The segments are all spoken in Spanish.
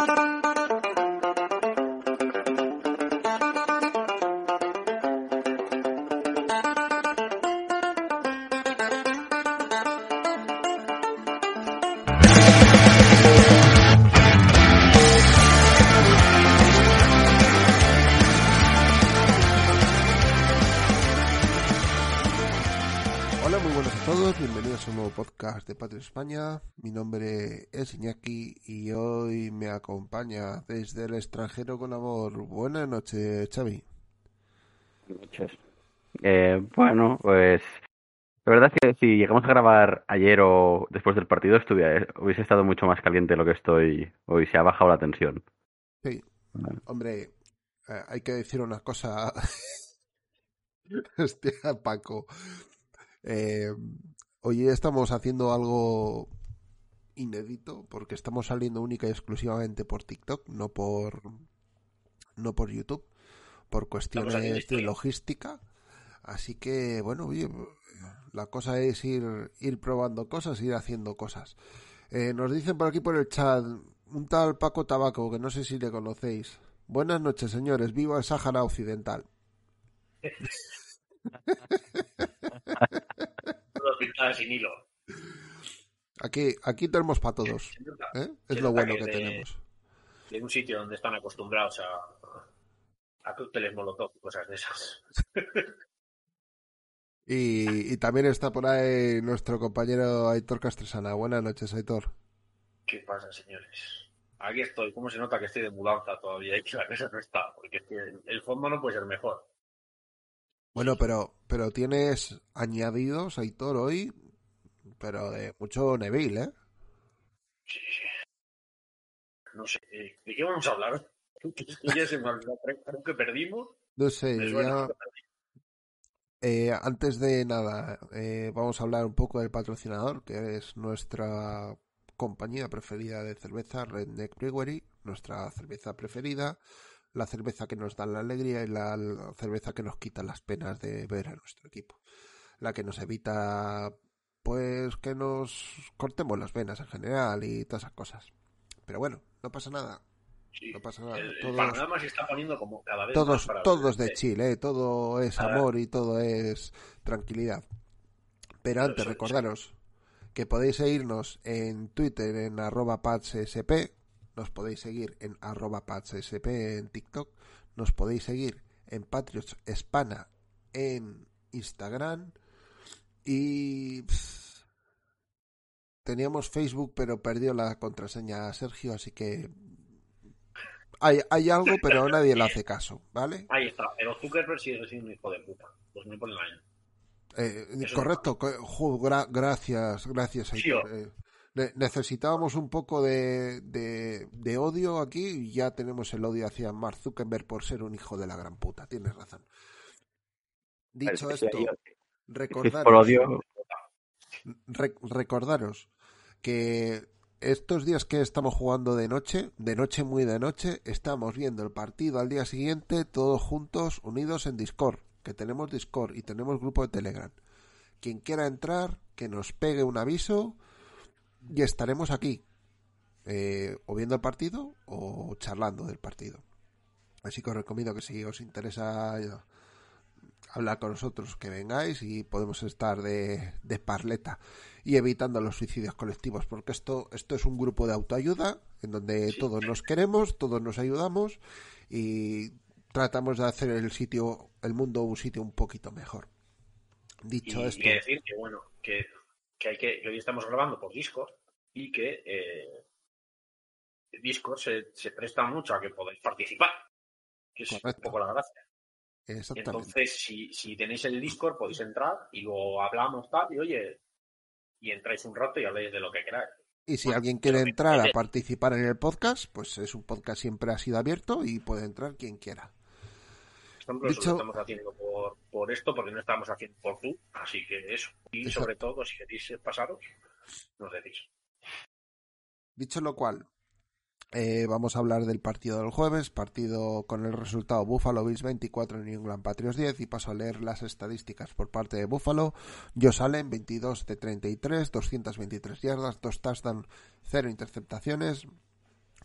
Thank you podcast de Patria España. Mi nombre es Iñaki y hoy me acompaña desde el extranjero con amor. Buenas noches, Xavi. noches. Eh, bueno, pues la verdad es que si llegamos a grabar ayer o después del partido estuviera, hubiese estado mucho más caliente de lo que estoy hoy. Se ha bajado la tensión. Sí, hombre, eh, hay que decir una cosa. Hostia, Paco. Eh, hoy estamos haciendo algo inédito porque estamos saliendo única y exclusivamente por TikTok, no por no por YouTube, por cuestiones de logística. Así que, bueno, oye, la cosa es ir, ir probando cosas, ir haciendo cosas. Eh, nos dicen por aquí por el chat un tal Paco Tabaco, que no sé si le conocéis. Buenas noches, señores. Viva el Sáhara Occidental. Todo pintado sin hilo. Aquí, aquí tenemos para todos. ¿eh? Es lo bueno que de, tenemos. De un sitio donde están acostumbrados a, a cócteles molotov y cosas de esas. Y, y, también está por ahí nuestro compañero Aitor Castresana. Buenas noches, Aitor. ¿Qué pasa, señores? Aquí estoy. ¿Cómo se nota que estoy de mudanza todavía y que la mesa no está? Porque el fondo no puede ser mejor. Bueno, pero, pero tienes añadidos, Aitor, hoy, pero de mucho Neville, ¿eh? Sí, sí. No sé, ¿de qué vamos a hablar? ya se me creo que perdimos. No sé, ya... Eh, antes de nada, eh, vamos a hablar un poco del patrocinador, que es nuestra compañía preferida de cerveza, Redneck Brewery, nuestra cerveza preferida, la cerveza que nos da la alegría y la, la, cerveza que nos quita las penas de ver a nuestro equipo. La que nos evita, pues, que nos cortemos las venas en general y todas esas cosas. Pero bueno, no pasa nada. Sí, no pasa nada. El, todos, el, panorama se está poniendo como cada vez todos, más todos de Chile, ¿eh? todo es amor y todo es tranquilidad. Pero antes, recordaros que podéis seguirnos en Twitter en arroba patssp, nos podéis seguir en arroba en TikTok, nos podéis seguir en Patriots Hispana en Instagram y pff, teníamos Facebook pero perdió la contraseña Sergio, así que hay, hay algo, pero nadie le hace caso, ¿vale? Ahí está, pero Zuckerberg sigue siendo un hijo de puta. Pues me ponen ahí. Eh, correcto, jo, gra gracias, gracias. Sí, eh, necesitábamos un poco de, de, de, odio aquí y ya tenemos el odio hacia Mark Zuckerberg por ser un hijo de la gran puta. Tienes razón. Dicho esto, recordaros, re recordaros que estos días que estamos jugando de noche, de noche muy de noche, estamos viendo el partido al día siguiente todos juntos, unidos en Discord, que tenemos Discord y tenemos grupo de Telegram. Quien quiera entrar, que nos pegue un aviso y estaremos aquí, eh, o viendo el partido o charlando del partido. Así que os recomiendo que si os interesa hablar con nosotros, que vengáis y podemos estar de, de parleta y evitando los suicidios colectivos, porque esto, esto es un grupo de autoayuda en donde Sí. todos nos queremos, todos nos ayudamos y tratamos de hacer el sitio, el mundo un sitio un poquito mejor. Dicho y, esto, y decir que bueno, que, que hay que, que hoy estamos grabando por Discord y que eh, Discord se, se presta mucho a que podáis participar, que es Correcto. un poco la gracia. Entonces, si, si tenéis el Discord, podéis entrar y luego hablamos tal, y oye, y entráis un rato y habléis de lo que queráis. Y si alguien quiere entrar a participar en el podcast, pues es un podcast siempre ha sido abierto y puede entrar quien quiera. Ejemplo, lo estamos haciendo por, por, esto, porque no estamos haciendo por tú, así que eso. Y sobre todo, si queréis pasaros, nos decís. Dicho lo cual, eh, vamos a hablar del partido del jueves, partido con el resultado Buffalo Bills 24, New England Patriots 10 y paso a leer las estadísticas por parte de Buffalo. Josh Allen 22 de 33, 223 yardas, 2 touchdowns, 0 interceptaciones.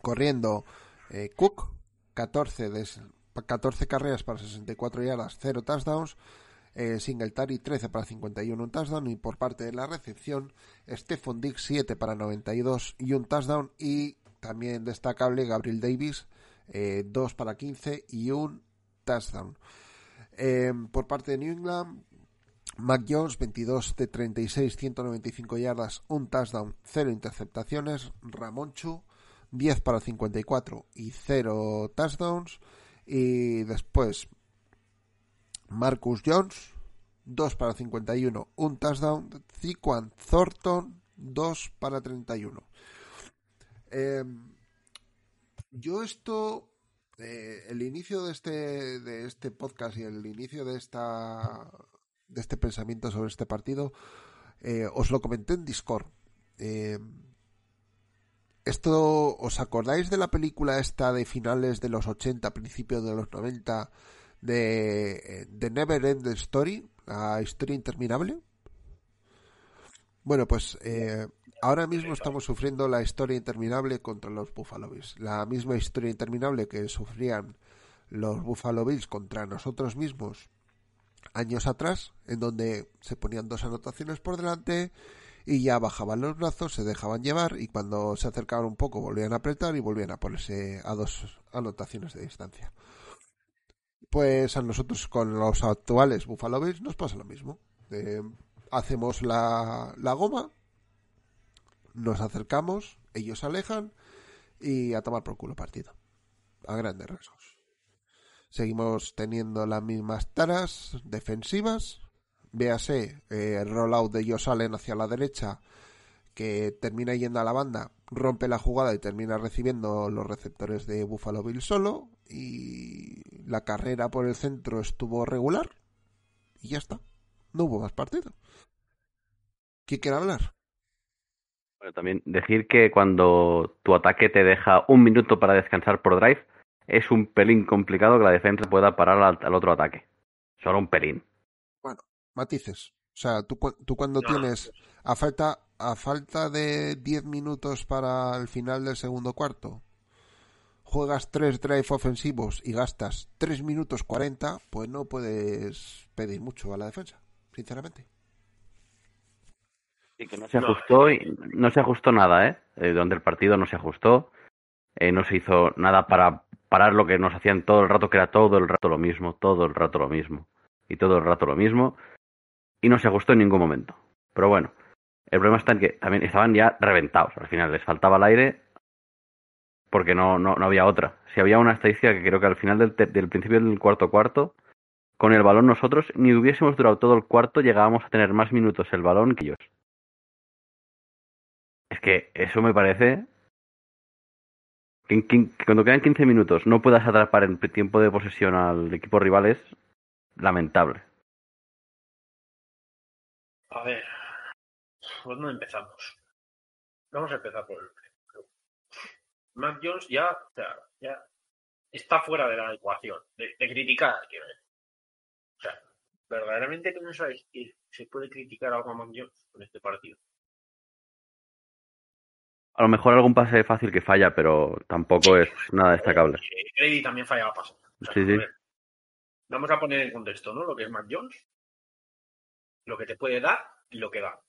Corriendo eh, Cook 14 de 14 carreras para 64 yardas, 0 touchdowns. Eh, Singletary 13 para 51, un touchdown. Y por parte de la recepción, Stephon Diggs 7 para 92 y un touchdown. Y también destacable Gabriel Davis, eh, 2 para 15 y un touchdown. Eh, por parte de New England, Mac Jones, 22 de 36, 195 yardas, un touchdown, 0 interceptaciones. Ramonchu, 10 para 54 y 0 touchdowns. Y después, Marcus Jones, 2 para 51, un touchdown. Ziquan Thornton, 2 para 31. Em, yo esto, eh, el inicio de este, de este podcast y el inicio de esta de este pensamiento sobre este partido, eh, os lo comenté en Discord. Esto, ¿os acordáis de la película esta de finales de los 80, principios de los 90, de, de Never End Story, la historia interminable? Bueno, pues eh, ahora mismo estamos sufriendo la historia interminable contra los Buffalo Bills. La misma historia interminable que sufrían los Buffalo Bills contra nosotros mismos años atrás, en donde se ponían dos anotaciones por delante y ya bajaban los brazos, se dejaban llevar y cuando se acercaban un poco volvían a apretar y volvían a ponerse a dos anotaciones de distancia. Pues a nosotros con los actuales Buffalo Bills nos pasa lo mismo. Eh, hacemos la, la goma, nos acercamos, ellos se alejan y a tomar por culo partido. A grandes rasgos. Seguimos teniendo las mismas taras defensivas. Véase eh, el rollout de ellos salen hacia la derecha que termina yendo a la banda, rompe la jugada y termina recibiendo los receptores de Buffalo Bill solo y la carrera por el centro estuvo regular y ya está. No hubo más partido. ¿Quién quiere hablar? también decir que cuando tu ataque te deja un minuto para descansar por drive, es un pelín complicado que la defensa pueda parar al, otro ataque. Solo un pelín. Bueno, matices. O sea, tú, tú cuando tienes a falta, a falta de 10 minutos para el final del segundo cuarto, juegas tres drive ofensivos y gastas 3 minutos 40, pues no puedes pedir mucho a la defensa, sinceramente. Sí, que no se ajustó, y no se ajustó nada, ¿eh? eh donde el partido no se ajustó, eh, no se hizo nada para parar lo que nos hacían todo el rato, que era todo el rato lo mismo, todo el rato lo mismo, y todo el rato lo mismo, y no se ajustó en ningún momento. Pero bueno, el problema está en que también estaban ya reventados, al final les faltaba el aire porque no, no, no había otra. Si había una estadística que creo que al final del, del principio del cuarto cuarto, con el balón nosotros ni hubiésemos durado todo el cuarto, llegábamos a tener más minutos el balón que ellos. Es que eso me parece. Que, cuando quedan 15 minutos no puedas atrapar en tiempo de posesión al equipo rival es lamentable. A ver, ¿por dónde empezamos? Vamos a empezar por el Mac Jones ya, o sea, ya está fuera de la ecuación, de, criticar, quiero decir. O sea, verdaderamente que no sabéis que se puede criticar algo a Mac Jones con este partido. A lo mejor algún pase fácil que falla, pero tampoco es nada destacable. Grady también fallaba pases. sí, sí. Vamos a poner en contexto, ¿no? Lo que es Mac Jones, lo que te puede dar y lo que da.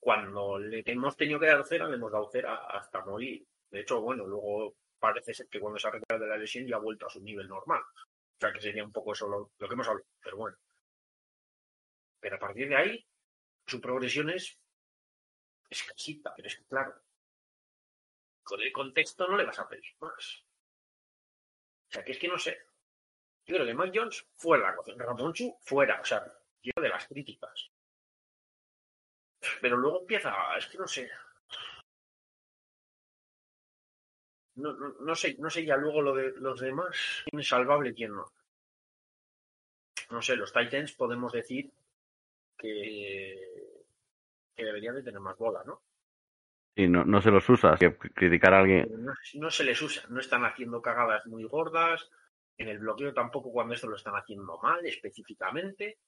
Cuando le hemos tenido que dar cera, le hemos dado cera hasta morir. De hecho, bueno, luego parece ser que cuando se ha retirado de la lesión ya ha vuelto a su nivel normal. O sea, que sería un poco eso lo, que hemos hablado. Pero bueno. Pero a partir de ahí, su progresión es escasita, pero es que claro, con el contexto no le vas a pedir más. O sea, que es que no sé. Yo creo que Mac Jones fuera la cosa, Ramonchu fuera, o sea, de las críticas. Pero luego empieza, es que no sé. no, no, no, sé, no sé ya luego lo de los demás, quién es salvable quién no. No sé, los Titans podemos decir que, que deberían de tener más bola, ¿no? Y no, no se los usa, que criticar a alguien. No, no, se les usa, no están haciendo cagadas muy gordas, en el bloqueo tampoco cuando esto lo están haciendo mal específicamente.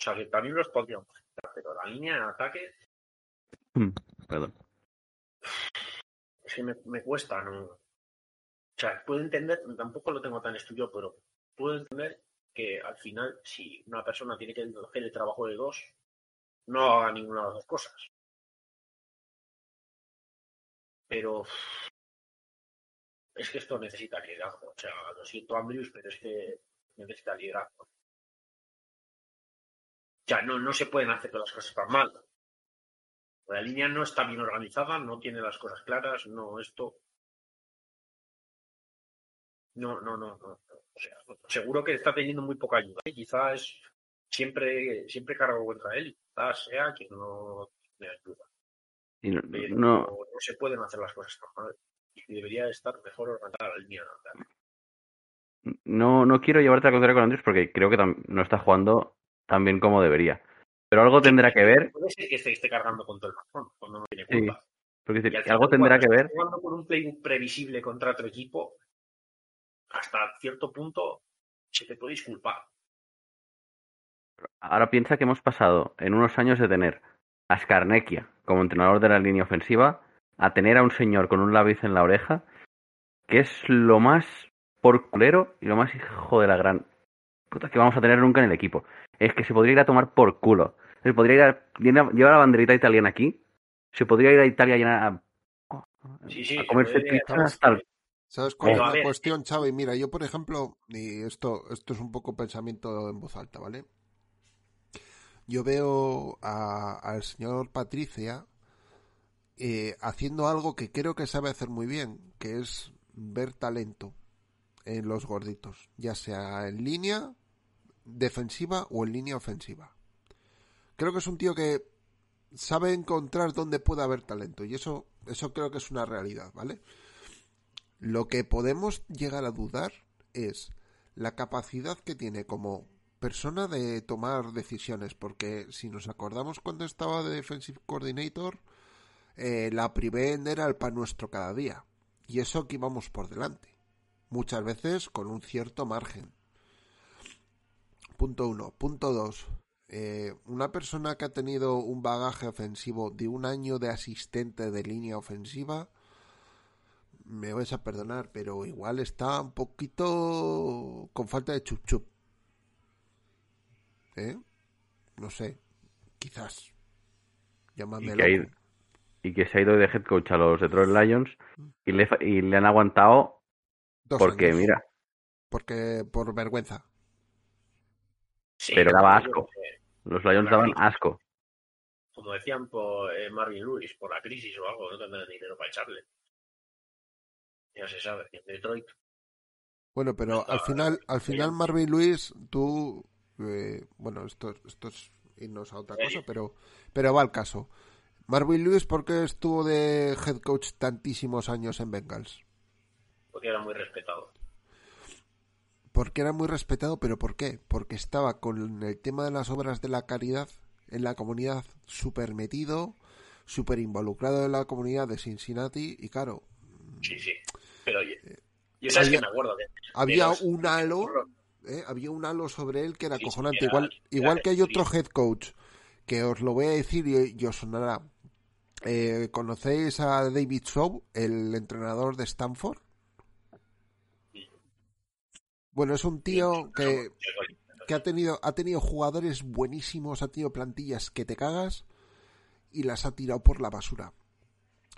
O sea que también los podríamos quitar, pero la línea de ataque. Hmm, perdón. Es que me, me cuesta, ¿no? O sea, puedo entender, tampoco lo tengo tan estudiado, pero puedo entender que al final, si una persona tiene que hacer el trabajo de dos, no haga ninguna de las dos cosas. Pero es que esto necesita liderazgo. O sea, lo siento, Ambrius, pero es que necesita liderazgo. Ya, no, no se pueden hacer todas las cosas tan mal. La línea no está bien organizada, no tiene las cosas claras, no esto. No, no, no, no. O sea, seguro que está teniendo muy poca ayuda. ¿eh? Quizás siempre, siempre cargo contra él, quizás sea que no tiene ayuda. Y no, Pero no, no se pueden hacer las cosas tan mal. Y debería estar mejor organizada la línea. no, no quiero llevarte a contraria con Andrés porque creo que no está jugando tan bien como debería. Pero algo tendrá que ver, Puede ser que esté, esté cargando con todo el razón, cuando no tiene Sí. culpa. porque Y decir, algo tendrá que ver jugando con un playbook previsible contra otro equipo, hasta cierto punto se te puede disculpar. Ahora piensa que hemos pasado en unos años de tener a Skarnekia como entrenador de la línea ofensiva a tener a un señor con un lápiz en la oreja que es lo más porculero y lo más hijo de la gran que vamos a tener nunca en el equipo. Es que se podría ir a tomar por culo. Se podría ir a llevar la banderita italiana aquí. Se podría ir a Italia a, llenar a, Sí, sí, a comerse pizza hasta el ¿Sabes cuál es a la cuestión, Xavi? Mira, yo por ejemplo, y esto, esto es un poco pensamiento en voz alta, ¿vale? Yo veo a- al señor Patricia eh, haciendo algo que creo que sabe hacer muy bien, que es ver talento en los gorditos, ya sea en línea defensiva o en línea ofensiva. Creo que es un tío que sabe encontrar dónde puede haber talento y eso, eso creo que es una realidad, ¿vale? Lo que podemos llegar a dudar es la capacidad que tiene como persona de tomar decisiones, porque si nos acordamos cuando estaba de Defensive Coordinator, eh, la Prevent era el pan nuestro cada día, y eso que íbamos por delante, muchas veces con un cierto margen. Punto uno. Punto dos. Eh, una persona que ha tenido un bagaje ofensivo de un año de asistente de línea ofensiva, me vais a perdonar, pero igual está un poquito con falta de chup chup. ¿Eh? No sé. Quizás. Llámame Y que, se ha ido de head coach a los Detroit Lions y le, y le han aguantado Dos porque, años. mira, Porque por vergüenza. Sí, Pero daba asco. que, los Lions daban asco. Como decían por eh, Marvin Lewis, por la crisis o algo, no tendrán dinero para echarle. Ya se sabe, en Detroit. Bueno, pero al final, al final. Marvin Luis, tú, eh, bueno, esto, esto es irnos a otra Sí. cosa, pero, pero va al caso. Marvin Lewis, ¿por qué estuvo de head coach tantísimos años en Bengals? Porque era muy respetado. Porque era muy respetado, pero ¿por qué? Porque estaba con el tema de las obras de la caridad en la comunidad súper metido, súper involucrado en la comunidad de Cincinnati y claro, Sí, sí. Pero yo, yo sabes había- que me acuerdo de. había los- un halo ¿eh? había un halo sobre él que era Sí, era- igual, era igual que hay otro head coach que os lo voy a decir y, y os sonará. Eh, ¿Conocéis a David Shaw, el entrenador de Stanford? Bueno, es un tío que, que ha tenido ha tenido jugadores buenísimos, ha tenido plantillas que te cagas y las ha tirado por la basura.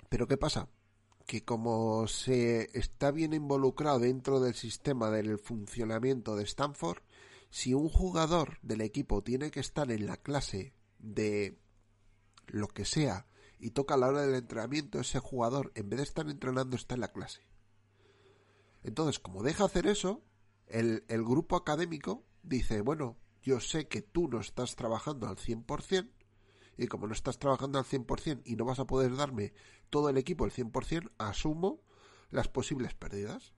Pero ¿qué pasa? Que como se está bien involucrado dentro del sistema del funcionamiento de Stanford, si un jugador del equipo tiene que estar en la clase de lo que sea y toca a la hora del entrenamiento, ese jugador en vez de estar entrenando está en la clase. Entonces, como deja hacer eso, el, el grupo académico dice, bueno, yo sé que tú no estás trabajando al 100%, y como no estás trabajando al 100% y no vas a poder darme todo el equipo al 100%, asumo las posibles pérdidas.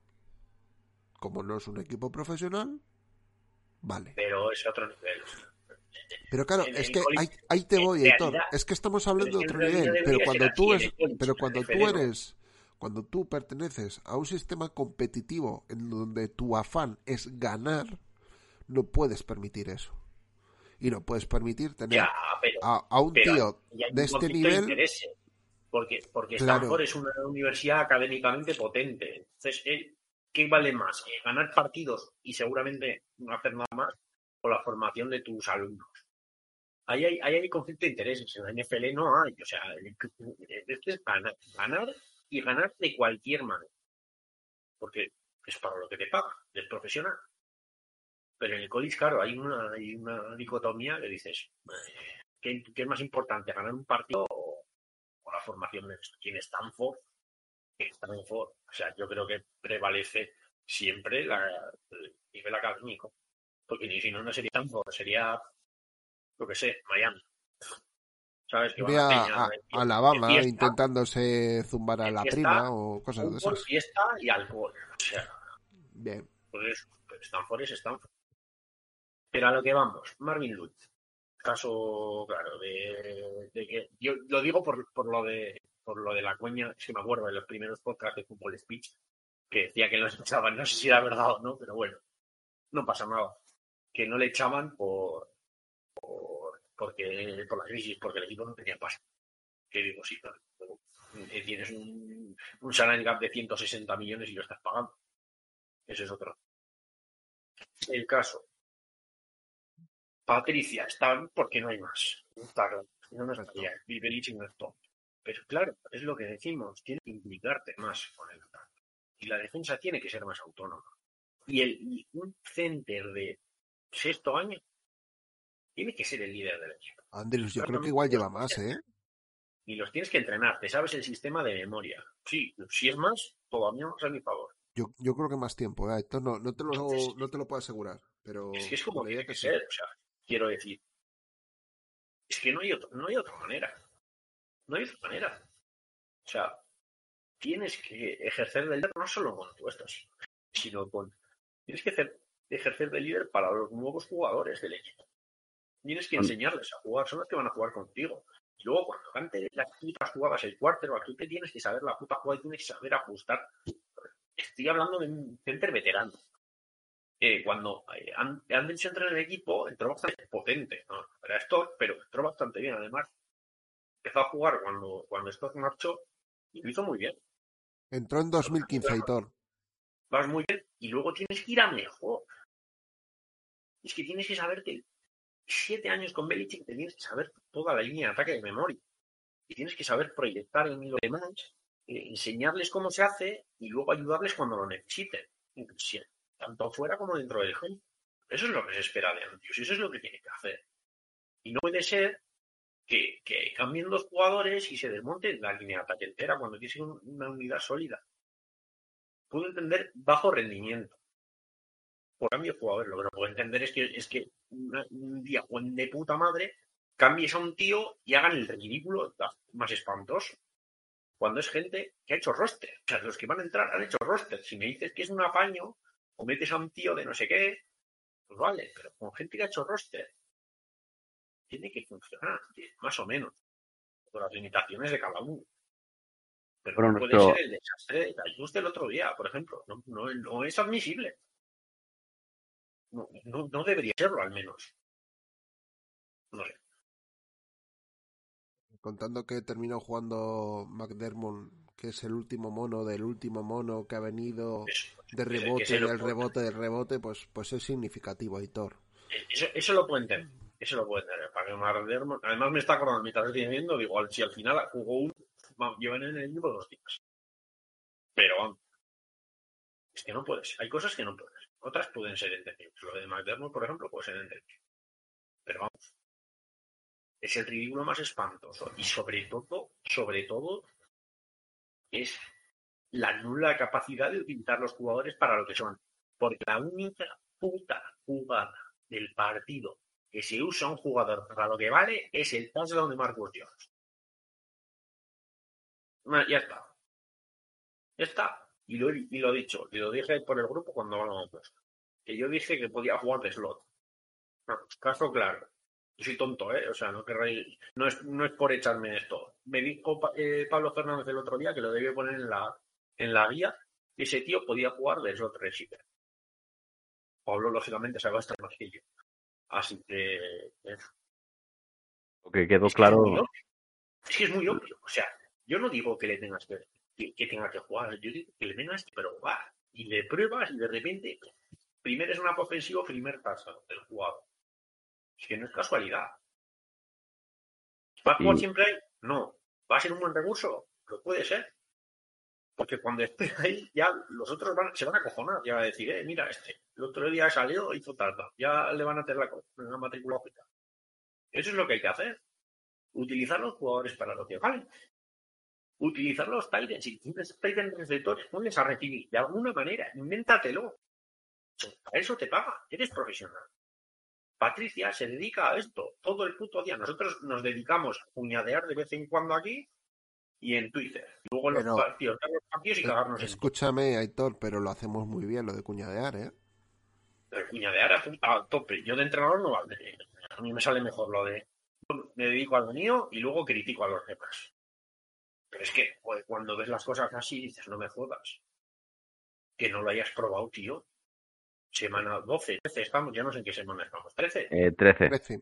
Como no es un equipo profesional, vale. Pero es otro nivel. Pero claro, es que ahí, te voy, Héctor. Es que estamos hablando de otro nivel. Pero cuando tú, es, pero cuando tú eres, cuando tú perteneces a un sistema competitivo en donde tu afán es ganar, no puedes permitir eso. Y no puedes permitir tener a, un tío de este nivel. porque porque Stanford es una universidad académicamente potente. Entonces, ¿qué vale más? Eh, ¿Ganar partidos y seguramente no hacer nada más? O la formación de tus alumnos. Ahí hay, ahí hay conflicto de intereses. En la NFL no hay. O sea, este es ganar, ganar y ganar de cualquier manera. Porque es para lo que te paga, es profesional. Pero en el college, claro, hay una, hay una dicotomía que dices, ¿qué, es más importante, ganar un partido o, la formación de? ¿Quién Stanford? Stanford. O sea, yo creo que prevalece siempre el nivel académico. Porque si no, no sería Stanford, sería, lo que sé, Miami. ¿Sabes? Que a, Alabama intentándose zumbar a la prima o cosas de esas. fiesta y alcohol. O sea, Bien. Pues Stanford es Stanford. Pero a lo que vamos, Marvin Lewis. Caso, claro, de, que. Yo lo digo por, por, lo de por lo de la cuña, si me acuerdo de los primeros podcasts de Fútbol Speech, que decía que no los echaban, no sé si era verdad o no, pero bueno, no pasa nada. Que no le echaban por, por porque por la crisis, porque el equipo no tenía pase. Que digo, sí, claro, eh, tienes un, un salary gap de 160 millones y lo estás pagando. Ese es otro. El caso, Patricia está porque no hay más. Está claro. No nos no es todo. Pero claro, es lo que decimos, tiene que implicarte más con el ataque. Y la defensa tiene que ser más autónoma. Y, el, un center de sexto año tiene que ser el líder del equipo. Andrés, yo creo que igual lleva más, ¿eh? Y los tienes que entrenar, te sabes el sistema de memoria. Sí, si es más, todavía más a mi favor. Yo, yo creo que más tiempo, ¿eh? Esto no, no, te lo, no te lo puedo asegurar, pero... Es que es como tiene que, ser, o sea, quiero decir. Es que no hay, no hay otra manera. No hay otra manera. O sea, tienes que ejercer de líder no solo con tu esto, sino con. Tienes que ejercer de líder para los nuevos jugadores del equipo. Tienes que enseñarles a jugar, son los que van a jugar contigo. Y luego, cuando cante las putas jugadas el cuarto, aquí te tienes que saber la puta jugada y tienes que saber ajustar. Estoy hablando de un center veterano cuando eh, Anderson entró en el equipo, entró bastante potente. ¿no? Era Stock, pero entró bastante bien. Además, empezó a jugar cuando, cuando Stock marchó y lo hizo muy bien. Entró en 2015, Hitor. Vas muy bien y luego tienes que ir a mejor. Es que tienes que saber que siete años con Belichick te tienes que saber toda la línea de ataque de memoria. Y tienes que saber proyectar en lo demás, eh, enseñarles cómo se hace y luego ayudarles cuando lo necesiten tanto fuera como dentro del juego. Eso es lo que se espera de Andrews y eso es lo que tiene que hacer. Y no puede ser que, cambien dos jugadores y se desmonte la línea de ataque entera cuando tienes una unidad sólida. Puedo entender bajo rendimiento. Por cambio de jugadores. Lo que no puedo entender es que, es que un día Juan de puta madre cambies a un tío y hagan el ridículo más espantoso. Cuando es gente que ha hecho roster. O sea, los que van a entrar han hecho roster. Si me dices que es un apaño, o metes a un tío de no sé qué, pues vale, pero con gente que ha hecho roster, tiene que funcionar, más o menos, con las limitaciones de cada uno. Pero no puede ser el desastre de ajuste el otro día, por ejemplo. No, no, es admisible. No, no, debería serlo, al menos. No sé. Contando que terminó jugando McDermott, que es el último mono del último mono que ha venido de rebote, del rebote, del rebote, pues, pues es significativo, Hitor. Eso, eso lo puedo entender. Eso lo puedo entender. Para que Además, me está acordando mientras estoy viendo, digo, si al final jugó un. Llevan en el equipo dos días. Pero Es que no puedes. Hay cosas que no puedes. Otras pueden ser entendibles. Lo de McDermott, por ejemplo, puede ser entendible. Pero vamos. Es el ridículo más espantoso. Y sobre todo, sobre todo, es la nula capacidad de utilizar los jugadores para lo que son. Porque la única puta jugada del partido que se usa un jugador para lo que vale es el touchdown de Marcus Jones. ya está. Ya está. Y lo, y lo he dicho, y lo dije por el grupo cuando hablábamos, que yo dije que podía jugar de slot. caso claro. Yo soy tonto, ¿eh? O sea, no querréis, no es, no es por echarme esto. Me dijo eh, Pablo Fernández el otro día que lo debía poner en la, en la guía, que ese tío podía jugar de slot receiver. Pablo, lógicamente, sabe estar más que yo. Así que. Eh. que quedó claro. Es, que es muy obvio. O sea, yo no digo que le tengas que, que, tenga que jugar, yo digo que le tengas que probar. Y le pruebas y de repente, primero es una ofensivo, primer tasa del jugador. Es que no es casualidad. ¿Va a jugar siempre ahí? No. ¿Va a ser un buen recurso? Lo puede ser. Porque cuando esté ahí, ya los otros van, se van a cojonar. Ya van a decir, eh, mira, este, el otro día salió, hizo tarda. Ya le van a tener la, la matrícula Eso es lo que hay que hacer. Utilizar los jugadores para lo que vale. Utilizar los Titans. Si tienes Titans receptores, ponles a recibir. De alguna manera, invéntatelo. A eso te paga. Eres profesional. Patricia se dedica a esto todo el puto día. Nosotros nos dedicamos a puñadear de vez en cuando aquí y en Twitter. Luego en los partidos, los partidos y cagarnos Escúchame, Aitor, pero lo hacemos muy bien lo de cuñadear, ¿eh? Pero cuñadear a, tope. Yo de entrenador no vale. A mí me sale mejor lo de me dedico a lo mío y luego critico a los demás. Pero es que cuando ves las cosas así dices, no me jodas. Que no lo hayas probado, tío. Semana 12, 13 estamos, ya no sé en qué semana estamos. ¿13? Eh, 13.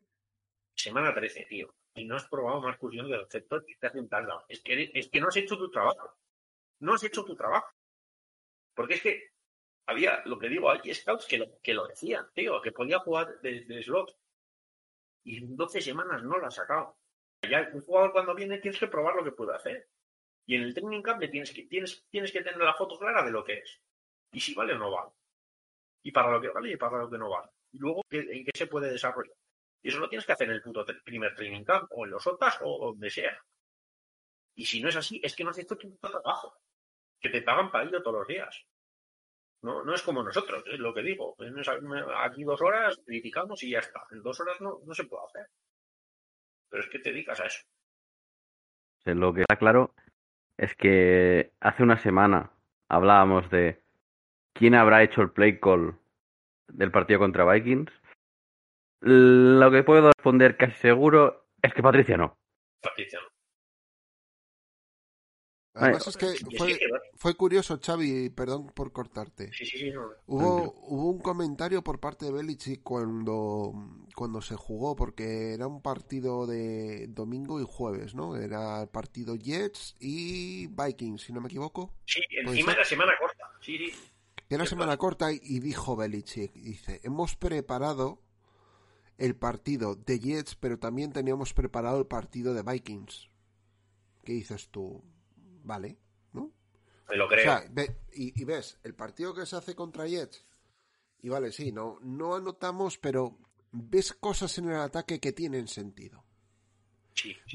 Semana 13, tío. Y no has probado más fusión del sector y te hacen tarda. Es que, es que no has hecho tu trabajo. No has hecho tu trabajo. Porque es que había, lo que digo, hay scouts que lo, que lo decían, tío, que podía jugar desde de slot. Y en 12 semanas no lo ha sacado. Ya un jugador cuando viene tienes que probar lo que puede hacer. Y en el training camp tienes que, tienes, tienes que tener la foto clara de lo que es. Y si vale o no vale. Y para lo que vale y para lo que no vale. Y luego en qué se puede desarrollar. Y eso lo tienes que hacer en el puto primer training camp, o en los otras, o donde sea. Y si no es así, es que no haces tu puto trabajo. Que te pagan para ello todos los días. No, no es como nosotros, es lo que digo. Aquí dos horas criticamos y ya está. En dos horas no, no se puede hacer. Pero es que te dedicas a eso. Lo que está claro es que hace una semana hablábamos de quién habrá hecho el play call del partido contra Vikings. Lo que puedo responder casi seguro es que Patricia no. Patricia no. Además es que fue, curioso, Xavi, perdón por cortarte. Sí, sí, sí, hubo, hubo un comentario por parte de Belichick cuando, cuando se jugó, porque era un partido de domingo y jueves, ¿no? Era el partido Jets y Vikings, si no me equivoco. Sí, encima era semana corta. Sí, sí. Era semana corta y dijo Belichick, dice, hemos preparado el partido de Jets, pero también teníamos preparado el partido de Vikings. ¿Qué dices tú? Vale, ¿no? Me lo creo. y, ves, el partido que se hace contra Jets, y vale, sí, no, no anotamos, pero ves cosas en el ataque que tienen sentido.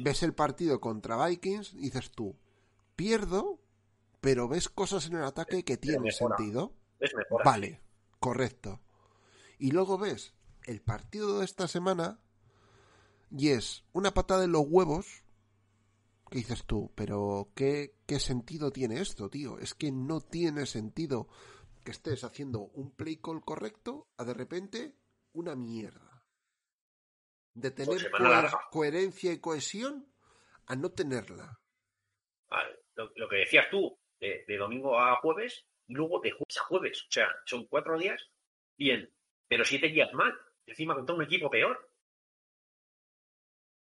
Ves el partido contra Vikings, dices tú, pierdo, pero ves cosas en el ataque que tienen sentido. vale, correcto. Y luego ves el partido de esta semana y es una patada en los huevos ¿Qué dices tú? Pero ¿qué, ¿qué sentido tiene esto, tío? Es que no tiene sentido que estés haciendo un play call correcto a de repente una mierda. De tener coherencia y cohesión a no tenerla. lo, que decías tú, de, domingo a jueves, y luego de jueves a jueves. O sea, son cuatro días, bien, pero siete días mal. Encima contra un equipo peor.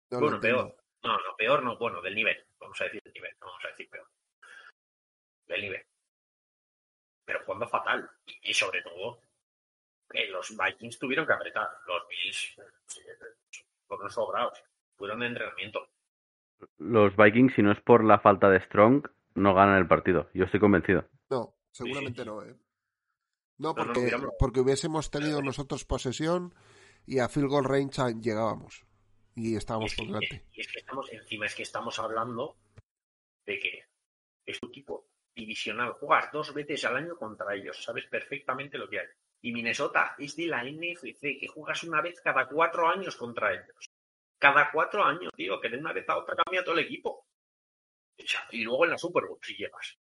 bueno, peor. No, no, peor no, bueno, del nivel. Vamos a decir del nivel, no vamos a decir peor. Del nivel. Pero jugando fatal. Y, sobre todo, que los Vikings tuvieron que apretar. Los Bills fueron sobrados. Fueron de entrenamiento. Los Vikings, si no es por la falta de Strong, no ganan el partido. Yo estoy convencido. No, seguramente no, ¿eh? No, porque, porque hubiésemos tenido nosotros posesión y a field goal range llegábamos y estábamos por delante. Y es que estamos, encima es que estamos hablando de que es tu equipo divisional, juegas dos veces al año contra ellos, sabes perfectamente lo que hay. Y Minnesota es de la NFC, que juegas una vez cada cuatro años contra ellos. Cada cuatro años, tío, que de una vez a otra cambia todo el equipo. Y luego en la Super Bowl, si llevas.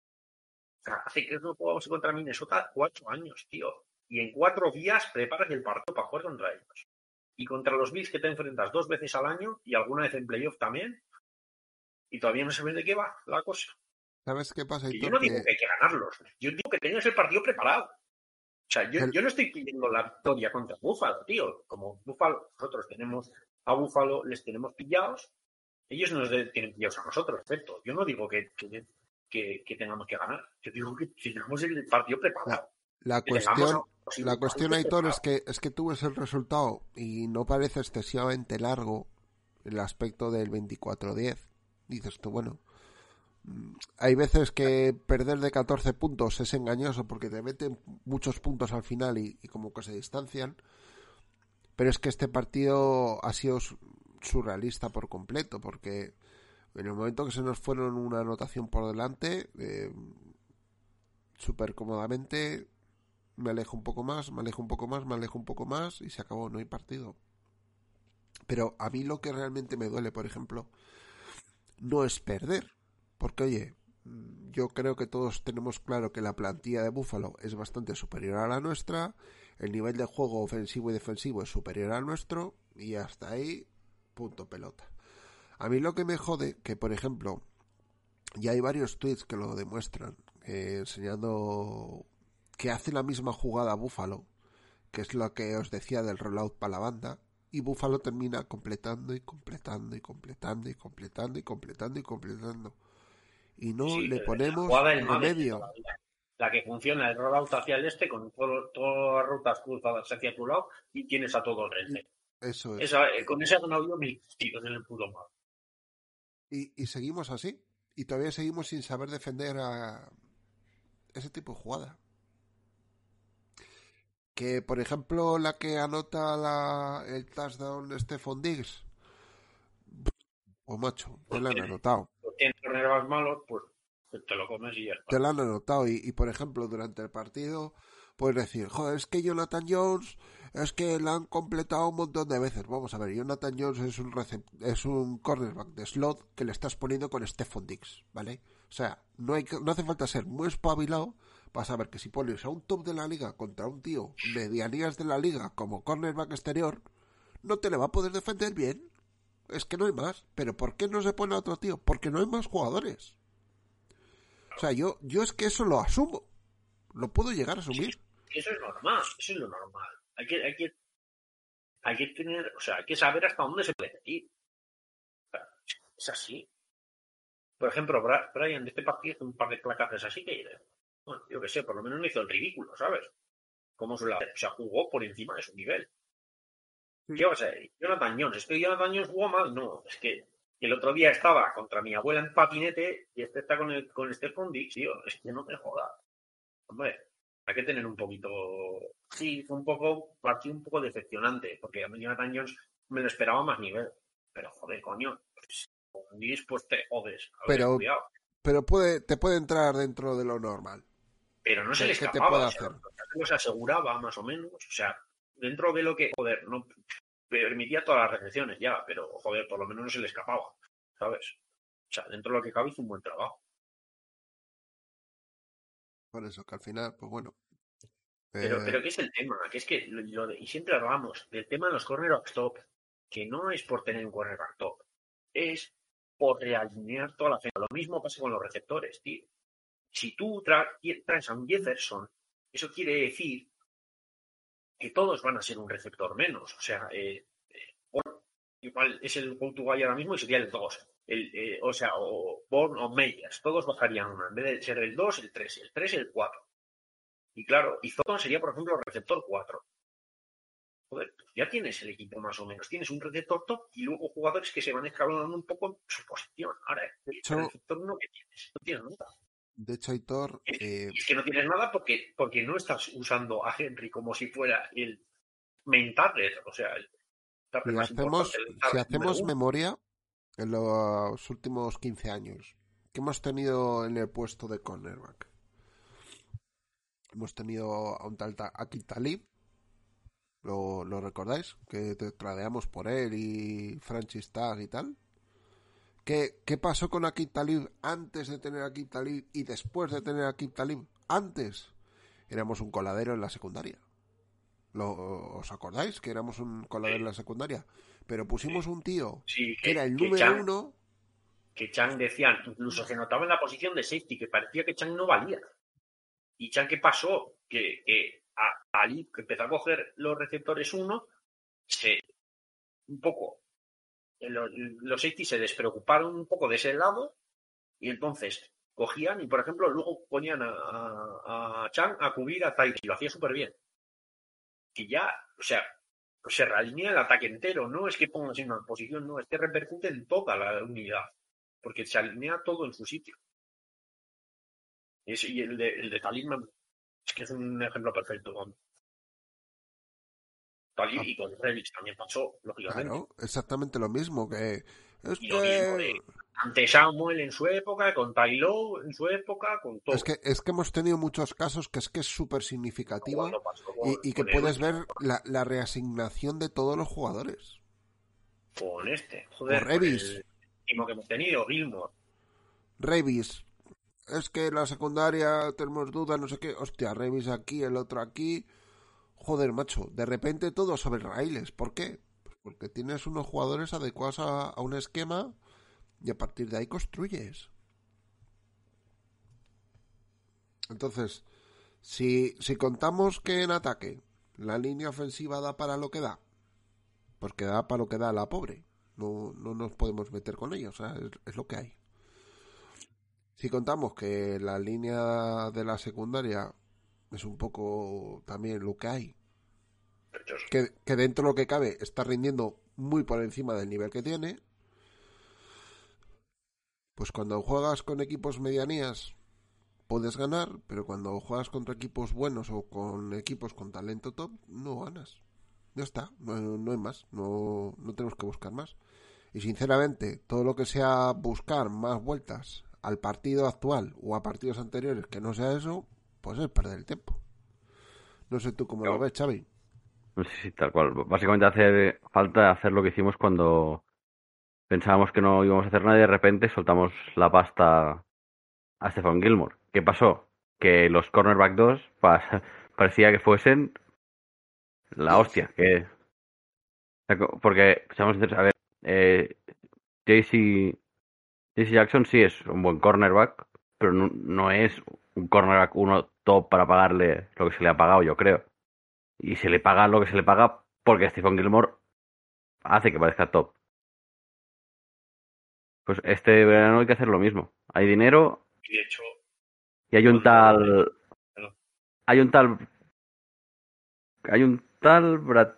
hace que no jugamos contra Minnesota cuatro años, tío. Y en cuatro días preparas el partido para jugar contra ellos. Y contra los Bills que te enfrentas dos veces al año y alguna vez en playoff también. Y todavía no sabes de qué va la cosa. ¿Sabes qué pasa? yo no digo que hay que ganarlos. Yo digo que tengas el partido preparado. O sea, yo, yo no estoy pidiendo la victoria contra Búfalo, tío. Como Búfalo, nosotros tenemos a Búfalo, les tenemos pillados. Ellos nos tienen pillados a nosotros, perfecto. Yo no digo que, que, tengamos que ganar. Yo digo que tenemos el partido preparado. La, cuestión, la cuestión, Aitor, es que, es que tú ves el resultado y no parece excesivamente largo el aspecto del 24-10. Dices tú, bueno, mm, hay veces que perder de 14 puntos es engañoso porque te meten muchos puntos al final y, y, como que se distancian. Pero es que este partido ha sido surrealista por completo porque en el momento que se nos fueron una anotación por delante, eh, súper cómodamente, me alejo un poco más, me alejo un poco más, me alejo un poco más y se acabó, no hay partido. Pero a mí lo que realmente me duele, por ejemplo, no es perder. Porque, oye, yo creo que todos tenemos claro que la plantilla de Búfalo es bastante superior a la nuestra, el nivel de juego ofensivo y defensivo es superior al nuestro, y hasta ahí, punto pelota. A mí lo que me jode, que por ejemplo, ya hay varios tweets que lo demuestran, eh, enseñando que hace la misma jugada Búfalo, que es lo que os decía del rollout para la banda, y Búfalo termina completando y completando y completando y completando y completando y completando. Y no le ponemos en medio. La que funciona el rollout hacia el este con todas las rutas cruzadas hacia tu lado y tienes a todo el este. Eso es. Eh, con ese han habido mil tiros en el puto mapa. Y, seguimos así. Y todavía seguimos sin saber defender a ese tipo de jugada. Que, por ejemplo, la que anota la, el touchdown Stephon Diggs. O macho, te la han anotado. Tienes malos, pues te lo comes y ya Te la han anotado. Y, y, por ejemplo, durante el partido, puedes decir, joder, es que Jonathan Jones es que la han completado un montón de veces. Vamos a ver, Jonathan Jones es un, es un cornerback de slot que le estás poniendo con Stephon Dix, ¿vale? O sea, no, hay, no hace falta ser muy espabilado para saber que si pones a un top de la liga contra un tío medianías de la liga como cornerback exterior, no te le va a poder defender bien. Es que no hay más. Pero ¿por qué no se pone a otro tío? Porque no hay más jugadores. O sea, yo, yo es que eso lo asumo. Lo puedo llegar a asumir. Eso es normal, eso es lo normal. Hay que, hay que, hay que tener, o sea, hay que saber hasta dónde se puede ir. es así. Por ejemplo, Brian de este partido hizo un par de placajes así que, bueno, yo qué sé, por lo menos no hizo el ridículo, ¿sabes? Como se O sea, jugó por encima de su nivel. ¿Qué va a ser? Jonathan Jones. ¿Es que Jonathan Jones jugó mal? No, es que el otro día estaba contra mi abuela en patinete y este está con, el, con Stefan Dix, tío. Es que no me joda. Hombre, hay que tener un poquito. Sí, fue un poco, partido un poco decepcionante, porque a mí Jonathan Jones me lo esperaba más nivel. Pero joder, coño, pues, con pues te jodes. Pero, pero puede, te puede entrar dentro de lo normal. Pero no se le escapaba. Te puede se aseguraba más o menos. O sea, dentro de lo que, joder, no permitía todas las recepciones ya, pero joder, por lo menos no se le escapaba, ¿sabes? O sea, dentro de lo que cabe hizo un buen trabajo. Por eso, que al final, pues bueno. Pero, pero eh ¿qué es el tema? Que es que, lo y siempre hablamos del tema de los cornerbacks top, que no es por tener un cornerback top, es por realinear toda la fe. Lo mismo pasa con los receptores, tío. Si tú traes a un Jefferson, eso quiere decir que todos van a ser un receptor menos. O sea, eh, eh igual es el go to ahora mismo y sería el 2 el, eh, o sea, o Born o Meyers, todos bajarían una, en vez de ser el 2, el 3, el 3 y el 4. Y claro, y Zoton sería, por ejemplo, el receptor 4. Joder, pues ya tienes el equipo más o menos. Tienes un receptor top y luego jugadores que se van escalonando un poco en su posición. Ahora, el receptor 1 que tienes, no tienes nada. De hecho, Aitor. Eh... Es que no tienes nada porque, porque no estás usando a Henry como si fuera el main o sea, el si hacemos, si hacemos memoria, en los últimos 15 años? ¿Qué hemos tenido en el puesto de cornerback? Hemos tenido a un tal Akil Talib, ¿lo, recordáis? Que te tradeamos por él y Francis Tag y tal. ¿Qué, ¿Qué pasó con Akib Talib antes de tener Akib Talib y después de tener Akib Talib? Antes éramos un coladero en la secundaria. ¿Lo, ¿Os acordáis que éramos un coladero en la secundaria? Pero pusimos un tío que, era el número uno. Que Chang decían, incluso se notaba en la posición de safety, que parecía que Chang no valía. ¿Y Chang qué pasó? Que, que Ali que empezó a coger los receptores uno, se un poco los, los safety se despreocuparon un poco de ese lado y entonces cogían y por ejemplo luego ponían a, a, a cubrir a Tai y lo hacía súper bien. Que ya, o sea, se realinea el ataque entero, no es que pongas en una posición, no, es que repercute en toda la unidad, porque se alinea todo en su sitio. y el de, el de Talisman es que es un ejemplo perfecto. Ah. y con Revich también pasó, lógicamente. Claro, exactamente lo mismo que... Es y que... ante Samuel en su época, con Taylor en su época, con todo. Es que, es que hemos tenido muchos casos que es que es súper significativo y, que puedes ver la, la, reasignación de todos los jugadores. Con este, joder. Con Revis. El que hemos tenido, Gilmore. Revis. Es que la secundaria tenemos dudas, no sé qué. Hostia, Revis aquí, el otro aquí joder, macho, de repente todo sobre raíles. ¿Por qué? Pues porque tienes unos jugadores adecuados a, un esquema y a partir de ahí construyes. Entonces, si, si contamos que en ataque la línea ofensiva da para lo que da, pues que da para lo que da la pobre. No, no nos podemos meter con ellos, es, es lo que hay. Si contamos que la línea de la secundaria es un poco también lo que hay. Que, que, dentro de lo que cabe está rindiendo muy por encima del nivel que tiene. Pues cuando juegas con equipos medianías puedes ganar, pero cuando juegas contra equipos buenos o con equipos con talento top, no ganas. Ya está, no, no hay más, no, no tenemos que buscar más. Y sinceramente, todo lo que sea buscar más vueltas al partido actual o a partidos anteriores que no sea eso, pues es perder el tiempo. No sé tú cómo lo ves, Xavi. No sé si tal cual. Básicamente hace falta hacer lo que hicimos cuando pensábamos que no íbamos a hacer nada y de repente soltamos la pasta a Stefan Gilmore. ¿Qué pasó? Que los cornerback 2 parecía que fuesen la hostia. Que... Porque, seamos a ver, eh, JC, JC Jackson sí es un buen cornerback, pero no, no es un cornerback uno top para pagarle lo que se le ha pagado, yo creo. Y se le paga lo que se le paga porque Stephen Gilmore hace que parezca top. Pues este verano hay que hacer lo mismo. Hay dinero. Y de hecho. Y hay un tal. Hay un tal. Hay un tal Brad.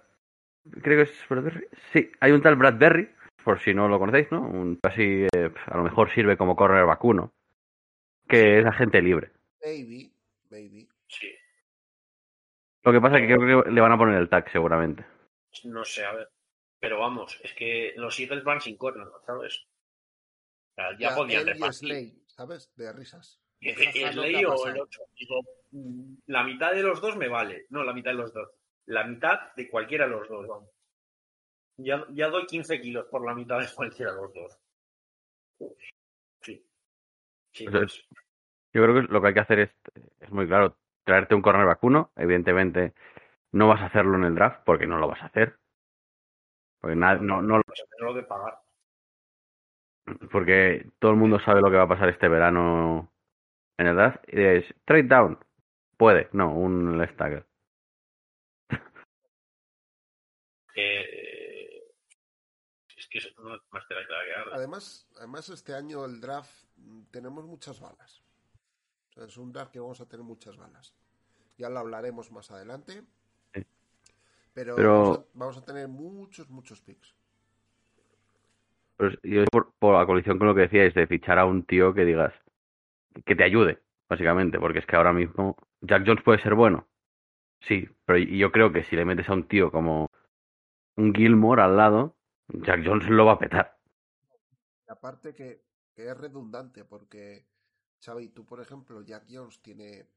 Creo que es Bradbury. Sí, hay un tal Bradbury, por si no lo conocéis, ¿no? Un casi. Eh, a lo mejor sirve como correr vacuno. Que es agente libre. Baby, baby. Sí. Lo que pasa es que creo que le van a poner el tag seguramente. No sé, a ver. Pero vamos, es que los Eagles van sin corner, ¿sabes? O sea, ya, podían Slay, ¿sabes? De risas. Slay o el otro. Digo, mm, la mitad de los dos me vale. No, la mitad de los dos. La mitad de cualquiera de los dos, vamos. Ya, ya doy 15 kilos por la mitad de cualquiera de los dos. Sí. sí pues. Yo creo que lo que hay que hacer es, es muy claro, traerte un corner vacuno. Evidentemente no vas a hacerlo en el draft porque no lo vas a hacer. Porque no, no, no lo de pagar. Porque todo el mundo sabe lo que va a pasar este verano en el draft. Y es trade down. Puede, no, un left tackle. Eh, es que es más que Además, además, este año el draft tenemos muchas balas es un draft que vamos a tener muchas balas. Ya lo hablaremos más adelante. Pero, Vamos, a, tener muchos, muchos picks. Pues yo por, por la colisión con lo que decíais, de fichar a un tío que digas que te ayude, básicamente, porque es que ahora mismo Jack Jones puede ser bueno. Sí, pero yo creo que si le metes a un tío como un Gilmore al lado, Jack Jones lo va a petar. Aparte que, que es redundante, porque Xavi, tú por ejemplo, Jack Jones tiene,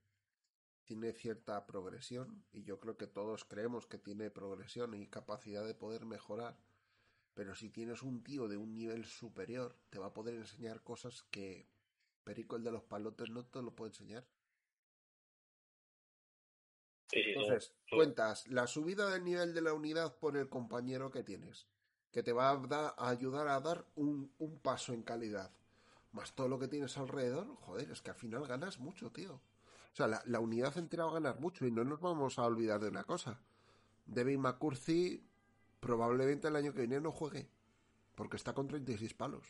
tiene cierta progresión y yo creo que todos creemos que tiene progresión y capacidad de poder mejorar. Pero si tienes un tío de un nivel superior, te va a poder enseñar cosas que Perico el de los palotes no te lo puede enseñar. Entonces, cuentas la subida del nivel de la unidad por el compañero que tienes, que te va a, ayudar a dar un, un, paso en calidad. Más todo lo que tienes alrededor, joder, es que al final ganas mucho, tío. O sea, la, la unidad entera va a ganar mucho y no nos vamos a olvidar de una cosa. Devin McCurcy probablemente el año que viene no juegue, porque está con 36 palos.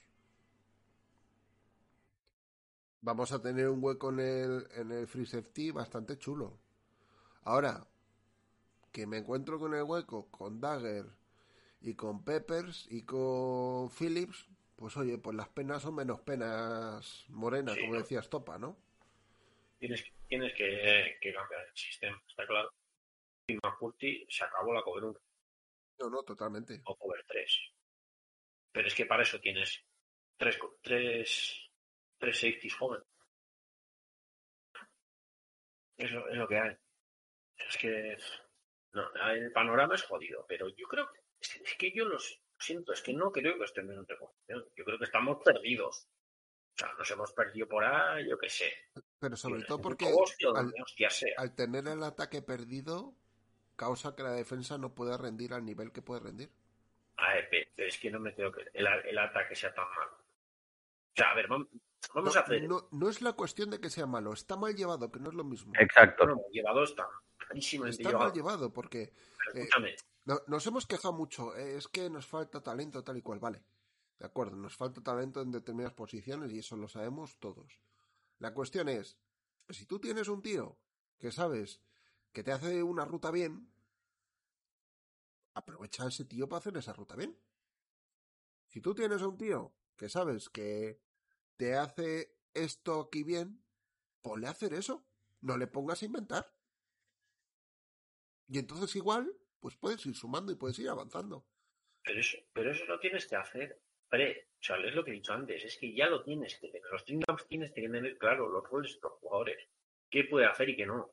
Vamos a tener un hueco en el, en el Free Safety bastante chulo. Ahora, que me encuentro con el hueco con Dagger y con Peppers y con Phillips, pues oye, pues las penas son menos penas morenas, como decías Topa, ¿no? Tienes, tienes que, cambiar el sistema, está claro. Y McCurty se acabó la cover 1. No, no, totalmente. O cover 3. Pero es que para eso tienes tres, tres, tres safeties jóvenes. Eso es lo que hay. Es que no, el panorama es jodido, pero yo creo que es que yo lo siento, es que no creo que estemos en reconstrucción. Yo creo que estamos perdidos. O sea, nos hemos perdido por ahí, yo qué sé. Pero sobre todo porque al, tener el ataque perdido, causa que la defensa no pueda rendir al nivel que puede rendir. A ver, pero es que no me creo que el, ataque sea tan malo. O sea, a ver, vamos, a hacer. No, no, es la cuestión de que sea malo, está mal llevado, que no es lo mismo. Exacto. No, llevado está. Está mal llevado porque eh, nos hemos quejado mucho. Eh, es que nos falta talento tal y cual, vale. De acuerdo, nos falta talento en determinadas posiciones y eso lo sabemos todos. La cuestión es, si tú tienes un tío que sabes que te hace una ruta bien, aprovecha a ese tío para hacer esa ruta bien. Si tú tienes un tío que sabes que te hace esto aquí bien, ponle a hacer eso. No le pongas a inventar. Y entonces igual, pues puedes ir sumando y puedes ir avanzando. Pero eso, pero eso lo tienes que hacer pre. O sea, es lo que he dicho antes, es que ya lo tienes que tener. Los Tringhams tienes que tener claro los roles de los jugadores. ¿Qué puede hacer y qué no?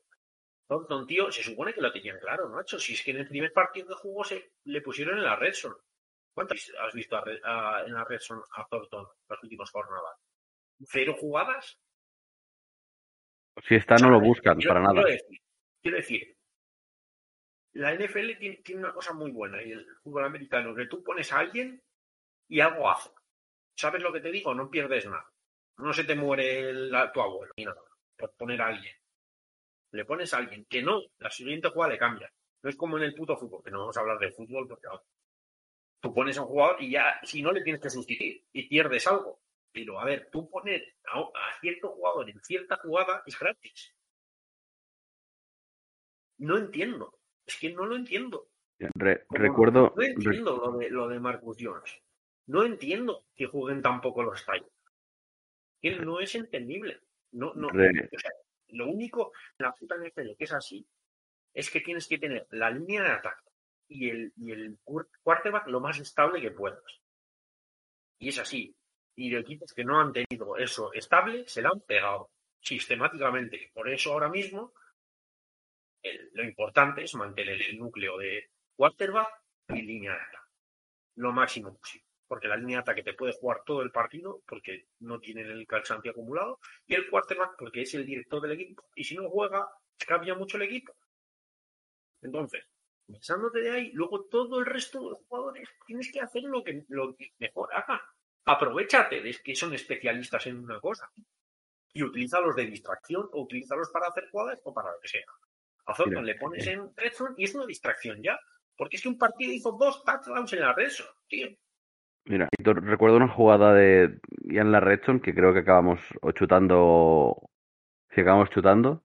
Thornton, tío, se supone que lo tenían claro, ¿no? Hecho, si es que en el primer partido de juego se le pusieron en la Redson. ¿Cuántas has visto en la Redson a Thornton las últimas jornadas? ¿Cero jugadas? Si está, no lo buscan para nada. quiero decir, la NFL tiene, una cosa muy buena y el fútbol americano, que tú pones a alguien y algo hace. ¿Sabes lo que te digo? No pierdes nada. No se te muere tu abuelo ni nada por poner a alguien. Le pones a alguien que no, la siguiente jugada le cambia. No es como en el puto fútbol, que no vamos a hablar de fútbol porque tú pones a un jugador y ya, si no le tienes que sustituir y pierdes algo. Pero a ver, tú poner a, a cierto jugador en cierta jugada es gratis. No entiendo. Es que no lo entiendo. recuerdo. No entiendo lo de, lo de Marcus Jones. No entiendo que jueguen tampoco los tallos. Que no es entendible. No, no, lo único en la puta NFL que es así es que tienes que tener la línea de ataque y el, y el quarterback lo más estable que puedas. Y es así. Y de equipos que no han tenido eso estable se la han pegado sistemáticamente. Por eso ahora mismo lo importante es mantener el núcleo de quarterback y línea de ataque. Lo máximo posible. Porque la línea de ataque te puede jugar todo el partido porque no tienen el cansancio acumulado. Y el quarterback porque es el director del equipo. Y si no juega, cambia mucho el equipo. Entonces, pensándote de ahí, luego todo el resto de jugadores tienes que hacer lo que, lo mejor haga. Aprovechate de que son especialistas en una cosa y utilízalos de distracción o utilízalos para hacer jugadas o para lo que sea. A Thornton le pones en Redstone y es una distracción ya. Porque es que un partido hizo dos touchdowns en la Redstone, tío. Mira, recuerdo una jugada de ya en la Redstone que creo que acabamos o chutando. Si acabamos chutando.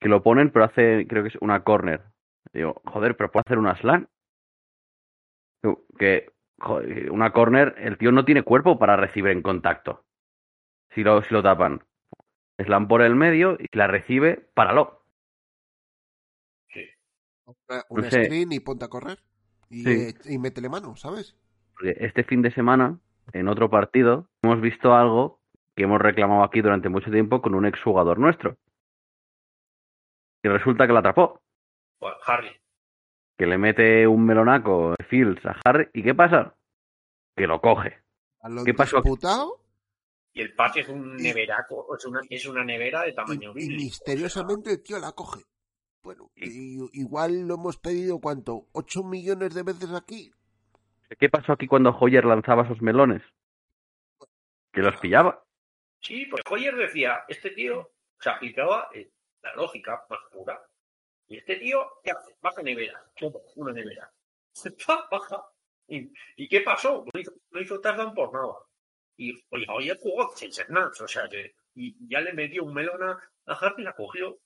Que lo ponen, pero hace, creo que es una corner. Digo, joder, pero puede hacer una slam. Que joder, una corner, el tío no tiene cuerpo para recibir en contacto. Si lo, si lo tapan. Slam por el medio y la recibe, páralo. Un screen y ponte a correr. Y, eh, y métele mano, ¿sabes? Este fin de semana, en otro partido, hemos visto algo que hemos reclamado aquí durante mucho tiempo con un exjugador nuestro. Y resulta que la atrapó. Harry. Que le mete un melonaco Fields a Harry. ¿Y qué pasa? que lo coge. ¿Qué pasó? Disputado? Y el pase es un neveraco, es una, es una nevera de tamaño y, y misteriosamente el tío la coge. Bueno, igual lo hemos pedido, ¿cuánto? ¿8 millones de veces aquí? ¿Qué pasó aquí cuando Hoyer lanzaba esos melones? ¿Que los pillaba? Sí, porque Hoyer decía, este tío se aplicaba eh, la lógica más pura. Y este tío, ¿qué hace? Baja nevera, una nevera. Baja. ¿Y, qué pasó? No hizo, no hizo por nada. Y oye, jugó sin ser nada, o sea que y ya le metió un melón a, a y la cogió.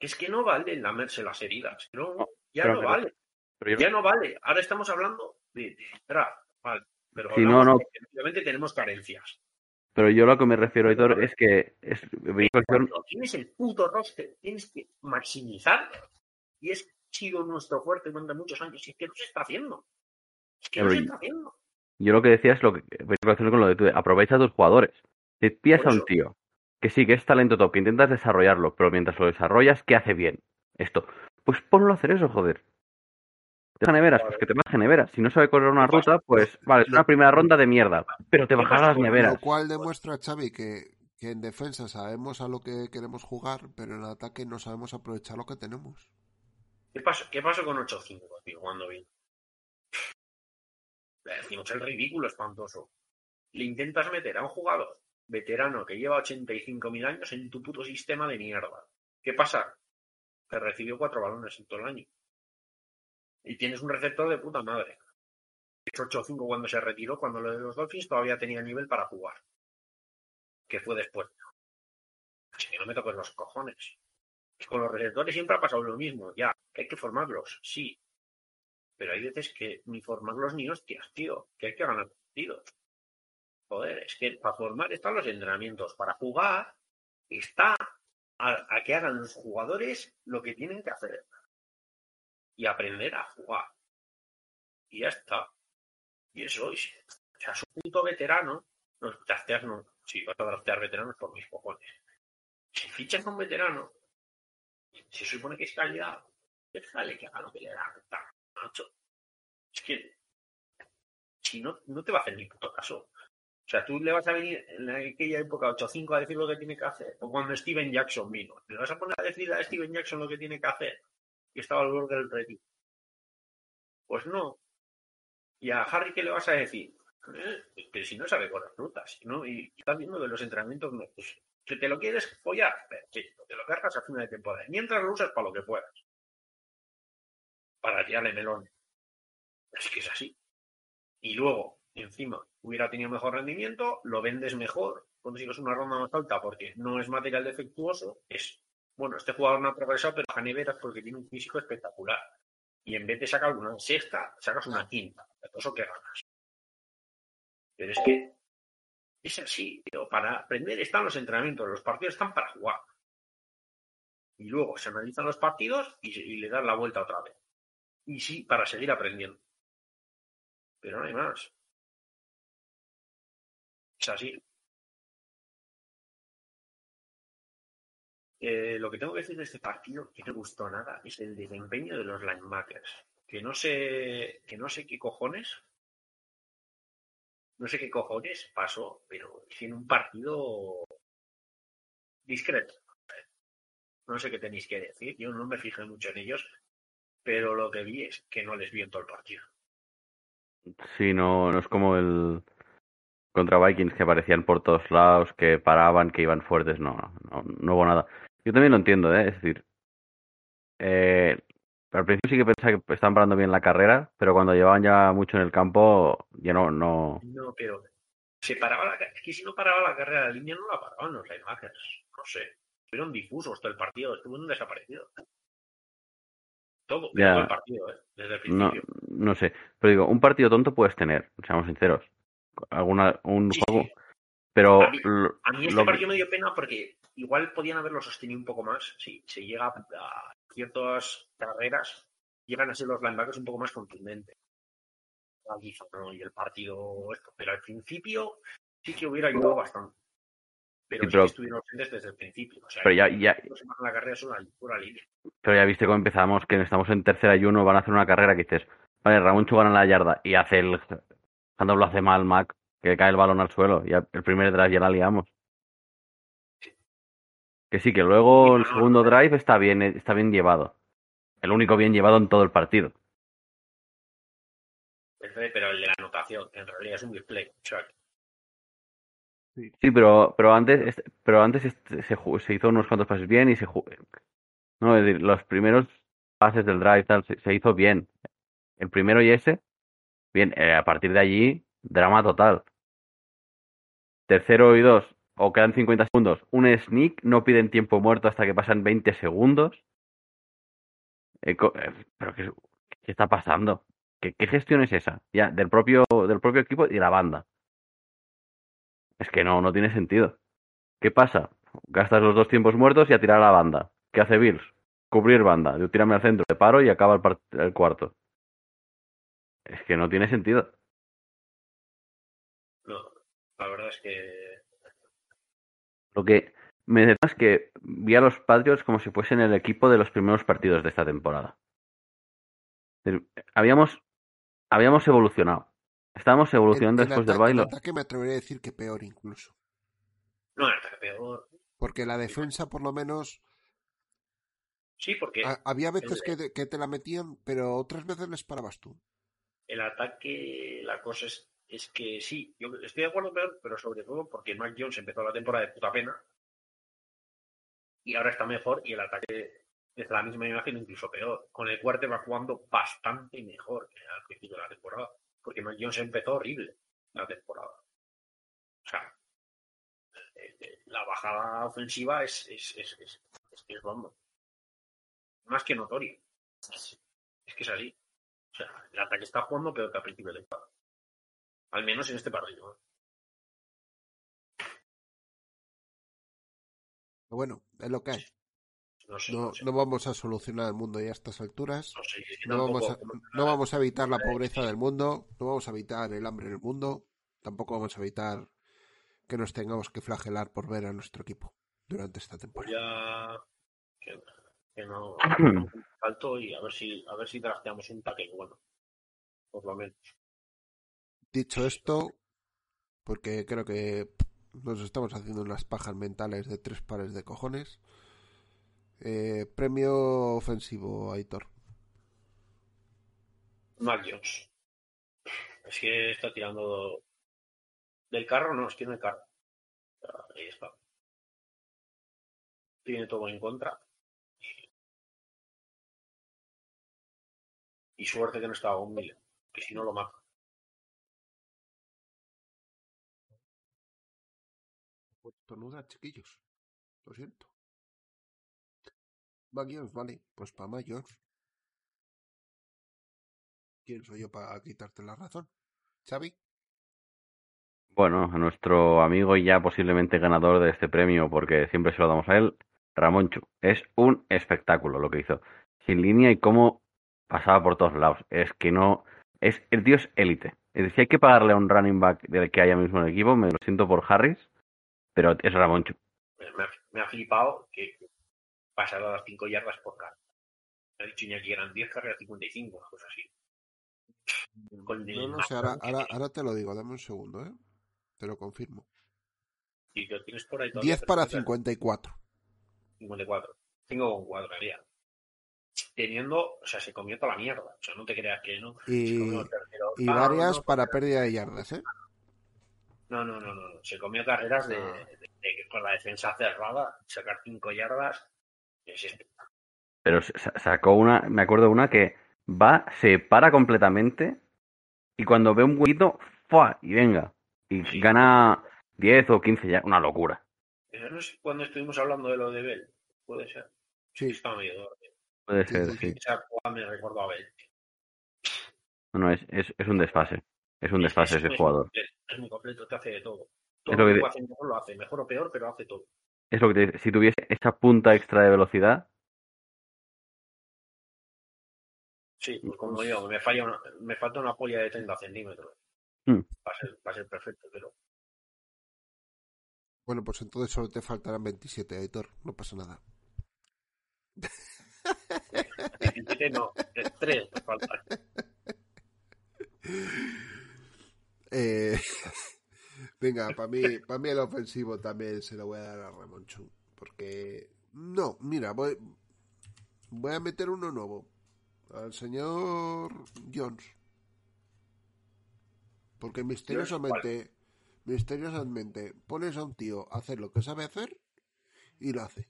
Es que no vale lamerse las heridas. No, ya no vale. Ya no vale. Ahora estamos hablando de, de vale. Pero si no, no. obviamente tenemos carencias. Pero yo lo que me refiero, Héctor, es que es... tienes el puto roster, tienes que maximizar. Y es sido nuestro fuerte durante muchos años. Y es que no se está haciendo. Es que no se está haciendo. Yo lo que decía es lo que con lo de tú, aprovecha a tus jugadores. Te piensas a un tío que sí que es talento top, que intentas desarrollarlo, pero mientras lo desarrollas, ¿qué hace bien? Esto. Pues ponlo a hacer eso, joder. Te neveras, pues que te baje neveras. Si no sabe correr una ruta, pues vale, es una primera ronda de mierda, pero te bajará las neveras. Lo cual demuestra, Xavi, que, que en defensa sabemos a lo que queremos jugar, pero en ataque no sabemos aprovechar lo que tenemos. ¿Qué pasó, qué pasó con 8-5, tío, cuando vino? Le decimos el ridículo espantoso. Le intentas meter a un jugador veterano que lleva 85.000 años en tu puto sistema de mierda. ¿Qué pasa? Que recibió cuatro balones en todo el año. Y tienes un receptor de puta madre. 8-5 cuando se retiró, cuando lo de los Dolphins todavía tenía nivel para jugar. Que fue después. Así que no me toques los cojones. Con los receptores siempre ha pasado lo mismo. Ya, hay que formarlos, sí. Pero hay veces que ni formarlos ni hostias, tío. Que hay que ganar partidos. Joder, es que para formar están los entrenamientos. Para jugar está a, que hagan los jugadores lo que tienen que hacer. Y aprender a jugar. Y ya está. Y eso es. O sea, su punto veterano. No, drafteas no. Si vas a draftear veteranos por mis cojones. Si fichas a un veterano, se supone que es calidad, déjale que haga lo que le da macho. Es que si no, no te va a hacer ni puto caso. O sea, tú le vas a venir en aquella época 8-5 a decir lo que tiene que hacer, o cuando Steven Jackson vino, ¿le vas a poner a decir a Steven Jackson lo que tiene que hacer? Y estaba al borde del retiro. Pues no. ¿Y a Harry qué le vas a decir? Eh, que si no sabe correr rutas, ¿no? Y, estás viendo que los entrenamientos no. Pues, que te lo quieres follar, perfecto, te lo cargas a final de temporada. Mientras lo usas para lo que puedas. Para tirarle melón. Es que es así. Y luego, encima, hubiera tenido mejor rendimiento, lo vendes mejor, consigues una ronda más alta porque no es material defectuoso, es, bueno, este jugador no ha progresado, pero a neveras porque tiene un físico espectacular. Y en vez de sacar una sexta, sacas una quinta. Eso que ganas. Pero es que es así, para aprender están los entrenamientos, los partidos están para jugar. Y luego se analizan los partidos y, le dan la vuelta otra vez. Y sí, para seguir aprendiendo. Pero no hay más. Es así. Eh, lo que tengo que decir de este partido, que no gustó nada, es el desempeño de los linebackers. Que no sé, que no sé qué cojones no sé qué cojones pasó, pero tiene un partido discreto. No sé qué tenéis que decir, yo no me fijé mucho en ellos, pero lo que vi es que no les vi en todo el partido. Sí, no, no es como el contra Vikings que aparecían por todos lados, que paraban, que iban fuertes, no, no, no hubo nada. Yo también lo entiendo, ¿eh? es decir, eh, al principio sí que pensaba que estaban parando bien la carrera, pero cuando llevaban ya mucho en el campo, ya no. No, no pero se paraba la Es que si no paraba la carrera la línea, no la paraban los linebackers. No sé. Estuvieron difusos todo el partido, estuvieron desaparecidos. Todo, todo el partido, ¿eh? desde el principio. No, no sé. Pero digo, un partido tonto puedes tener, seamos sinceros. Alguna, un juego. Pero. A mí, este partido me dio pena porque igual podían haberlo sostenido un poco más. Si se llega a ciertas carreras llegan a ser los linebackers un poco más contundentes. Y el partido, esto. Pero al principio sí que hubiera ayudado bastante. Pero, sí, estuvieron ausentes desde el principio. O sea, pero ya, ya, la carrera es una pura línea. Pero ya viste cómo empezamos, que estamos en tercera y uno, van a hacer una carrera que dices, vale, Ramón Chugan a la yarda y hace el Cuando lo hace mal Mac, que cae el balón al suelo y el primer drive ya la liamos. Que sí, que luego el segundo drive está bien, está bien llevado. El único bien llevado en todo el partido. Pero el de la anotación, en realidad es un display. Sí, pero, pero antes, pero antes se, se, hizo unos cuantos pases bien y se no, es decir, los primeros pases del drive tal, se, hizo bien. El primero y ese, bien, eh, a partir de allí, drama total. Tercero y dos, o quedan 50 segundos, un sneak, no piden tiempo muerto hasta que pasan 20 segundos. Eh, eh, ¿Pero qué, está pasando? ¿Qué, ¿Qué, gestión es esa? Ya, del propio, del propio equipo y la banda. Es que no, no tiene sentido. ¿Qué pasa? Gastas los dos tiempos muertos y a tirar a la banda. ¿Qué hace Bills? Cubrir banda. Yo tirarme al centro, de paro y acaba el cuarto. Es que no tiene sentido. No, la verdad es que lo que me da es que vi a los Patriots como si fuesen el equipo de los primeros partidos de esta temporada. Habíamos, habíamos evolucionado. Estábamos evolucionando después del baile. En ataque me atrevería a decir que peor incluso. No, en ataque peor. Porque la defensa, por lo menos. Sí, porque. había veces que, que, te la metían, pero otras veces les parabas tú. El ataque, la cosa es es que sí, yo estoy de acuerdo, pero, sobre todo porque Mac Jones empezó la temporada de puta pena y ahora está mejor y el ataque es la misma imagen, incluso peor. Con el cuarto va jugando bastante mejor que al principio de la temporada, porque Mac Jones empezó horrible la temporada. O sea, eh, eh, la bajada ofensiva es, es, es, es, es, Más que notorio. Es, que es así. O sea, el ataque está jugando peor que al principio de temporada. Al menos en este partido. Bueno, es lo que hay. No, no, vamos a solucionar el mundo ya a estas alturas. No, vamos a, no vamos a evitar la pobreza del mundo. No vamos a evitar el hambre del mundo. Tampoco vamos a evitar que nos tengamos que flagelar por ver a nuestro equipo durante esta temporada. Ya que, no alto y a ver si a ver si trasteamos un tackle bueno. Por lo menos. Dicho esto, porque creo que nos estamos haciendo unas pajas mentales de tres pares de cojones. Eh, premio ofensivo, Aitor. Mac Jones. Es que está tirando del carro, no, es que no hay carro. Ahí está. Tiene todo en contra. Y suerte que no estaba un mil, que si no lo mata. Tornuda, chiquillos. Lo siento. Magios, vale. Pues para Magios. ¿Quién soy yo para quitarte la razón? ¿Xavi? Bueno, a nuestro amigo y ya posiblemente ganador de este premio, porque siempre se lo damos a él, Ramonchu. Es un espectáculo lo que hizo. Sin línea y cómo pasaba por todos lados. Es que no. Es, el tío es élite. Es decir, si hay que pagarle a un running back del que haya mismo en el equipo, me lo siento por Harris, pero es Ramoncho. Me ha, flipado que pasara las 5 yardas por cada. Me ha dicho que eran 10 carreras 55, cosas así. no, no sé, ahora, ahora, ahora, te lo digo, dame un segundo, ¿eh? Te lo confirmo. Y lo tienes por ahí 10 para 54. 54. 5 con 4 haría. Teniendo, o sea, se comió toda la mierda. O sea, no te creas que no. Y, y varias para pérdida de yardas, ¿eh? No, no, no, no. Se comió carreras de, con la defensa cerrada, sacar cinco yardas. Pero sacó una, me acuerdo una que va, se para completamente y cuando ve un huequito, ¡fua! y venga. Y gana 10 o 15 ya, una locura. Eso no es cuando estuvimos hablando de lo de Bell, puede ser. Sí. Estaba medio Puede ser, sí. Me recordó a Bell. No, no, es, es, es un desfase. Es un desfase ese jugador. Es muy completo, te hace de todo. Todo lo que, hace mejor lo hace, mejor o peor, pero hace todo. Es lo que te dice. Si tuviese esa punta extra de velocidad. Sí, pues como digo, me, falla una, me falta una polla de 30 centímetros. Hmm. Va, a ser, va a ser perfecto, pero. Bueno, pues entonces solo te faltarán 27, Editor. No pasa nada. 27 no, 3 me faltan. Eh, venga, para mí, para mí el ofensivo también se lo voy a dar a Ramón Chu. Porque, no, mira, voy, voy a meter uno nuevo. Al señor Jones. Porque misteriosamente, misteriosamente, pones a un tío a hacer lo que sabe hacer y lo hace.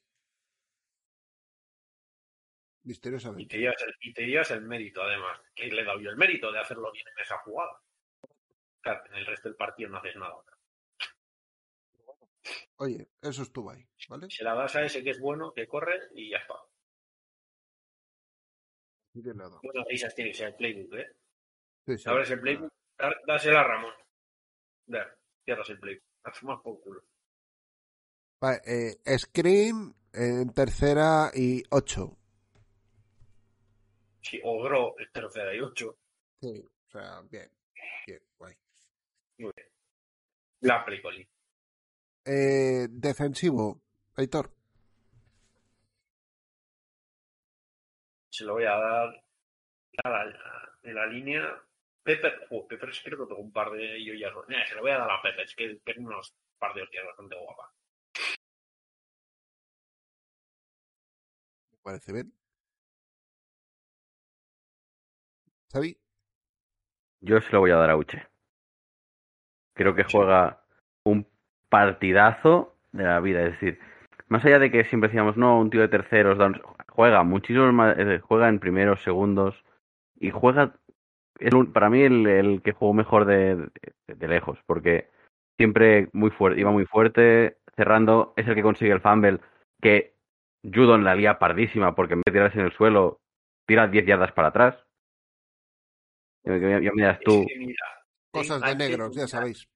Misteriosamente. Y te llevas el, y te llevas el mérito, además, que le da yo el mérito de hacerlo bien en esa jugada. Claro, en el resto del partido no haces nada. Oye, eso estuvo ahí, ¿vale? Se la das a ese que es bueno, que corre y ya está. Y de nada. Bueno, risas tiene que ser el playbook, ¿eh? Sí, sí. Abres el playbook, dásela a Ramón. Ver, cierras el playbook. Haz más por culo. Vale, eh, Screen en tercera y ocho. Sí, Ogro, el tercera y ocho. Sí, o sea, bien, bien, guay. Muy bien. La Plicoli. Eh, defensivo, Aitor. Se lo voy a dar a la, en la línea. Pepper, oh, Pepper creo que pegó un par de joyas. Nah, se lo voy a dar a Pepper, es que pegó unos par de hostias bastante guapas. Me parece bien. Yo se lo voy a dar a Uche. Creo que juega un partidazo de la vida. Es decir, más allá de que siempre decíamos, no, un tío de terceros, downs", juega muchísimo más, eh, juega en primeros, segundos y juega, es un- para mí, el, el que jugó mejor de, de- de lejos, porque siempre muy fuerte, iba muy fuerte, cerrando, es el que consigue el fumble, que Judon la lía pardísima, porque en vez de tirarse en el suelo, tira 10 yardas para atrás. Ya, ya- me dirás tú. Es que mira, Cosas de negros, ya sabéis.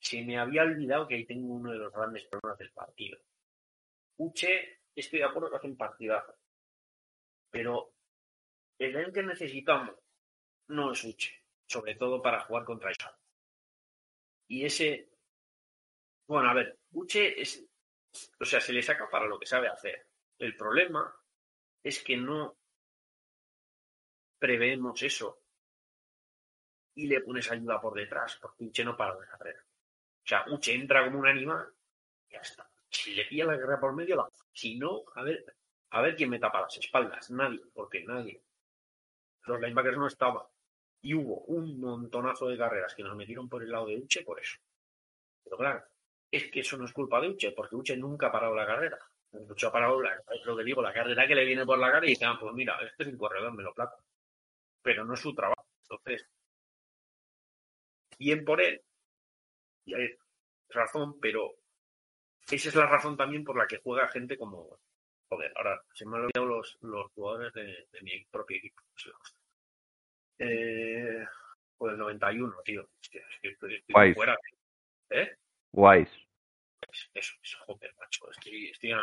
Se me había olvidado que ahí tengo uno de los grandes problemas del partido. Uche, estoy de acuerdo que hace un partidazo. Pero el que necesitamos no es Uche. Sobre todo para jugar contra eso. Y ese. Bueno, a ver, Uche es. O sea, se le saca para lo que sabe hacer. El problema es que no preveemos eso y le pones ayuda por detrás, porque Uche no para de carrera. O sea, Uche entra como un animal y ya está. Si le pilla la guerra por medio, la Si no, a ver, a ver quién me tapa las espaldas. Nadie, porque nadie. Los linebackers no estaban. Y hubo un montonazo de carreras que nos metieron por el lado de Uche por eso. Pero claro, es que eso no es culpa de Uche, porque Uche nunca ha parado la carrera. Uche ha parado, la, es lo que digo, la carrera que le viene por la cara y dice, ah, pues mira, este es un corredor, me lo placo. Pero no es su trabajo. Entonces, bien por él, y hay razón, pero esa es la razón también por la que juega gente como. Joder, ahora se me han olvidado los, los jugadores de, de mi propio equipo. Eh, pues el 91, tío. Hostia, es que estoy, fuera. ¿Eh? Wise. Eso, eso, joder, macho. Estoy, estoy, en,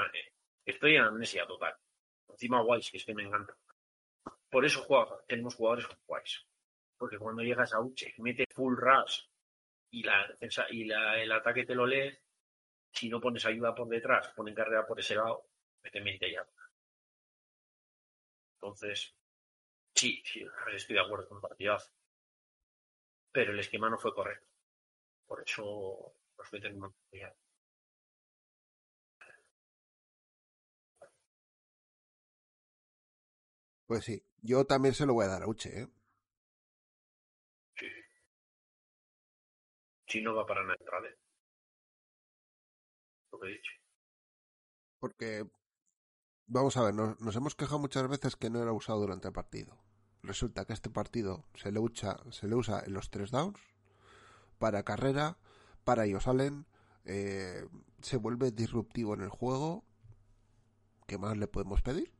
estoy en amnesia total. Encima Wise, que es que me encanta. Por eso juega, tenemos jugadores con Wise. Porque cuando llegas a Uche, mete full rush y, la y la, el ataque te lo lees, si no pones ayuda por detrás, ponen carrera por ese lado, mete 20 ya. Entonces, sí, sí, estoy de acuerdo con el partidazo. Pero el esquema no fue correcto. Por eso nos meten una ya. Pues sí, yo también se lo voy a dar a Uche, ¿eh? No va para entrar, ¿eh? Lo que he dicho. Porque, vamos a ver, nos, nos hemos quejado muchas veces que no era usado durante el partido. Resulta que este partido se le, usa, se le usa en los tres downs, para carrera, para ellos salen, eh, se vuelve disruptivo en el juego. ¿Qué más le podemos pedir?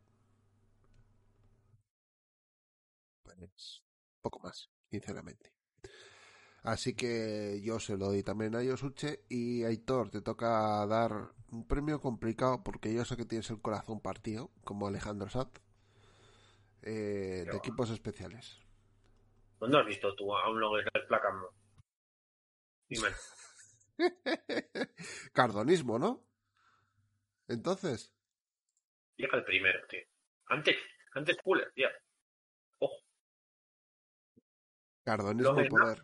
Pues poco más, sinceramente. Así que yo se lo doy también a Yosuche y Aitor, te toca dar un premio complicado porque yo sé que tienes el corazón partido, como Alejandro Sat, eh, de equipos especiales. ¿Dónde has visto tú a un logger del placamo? Dime. Cardonismo, ¿no? Entonces, Llega el primero, tío. Antes, antes Puller, tío. Ojo. cardonismo Lo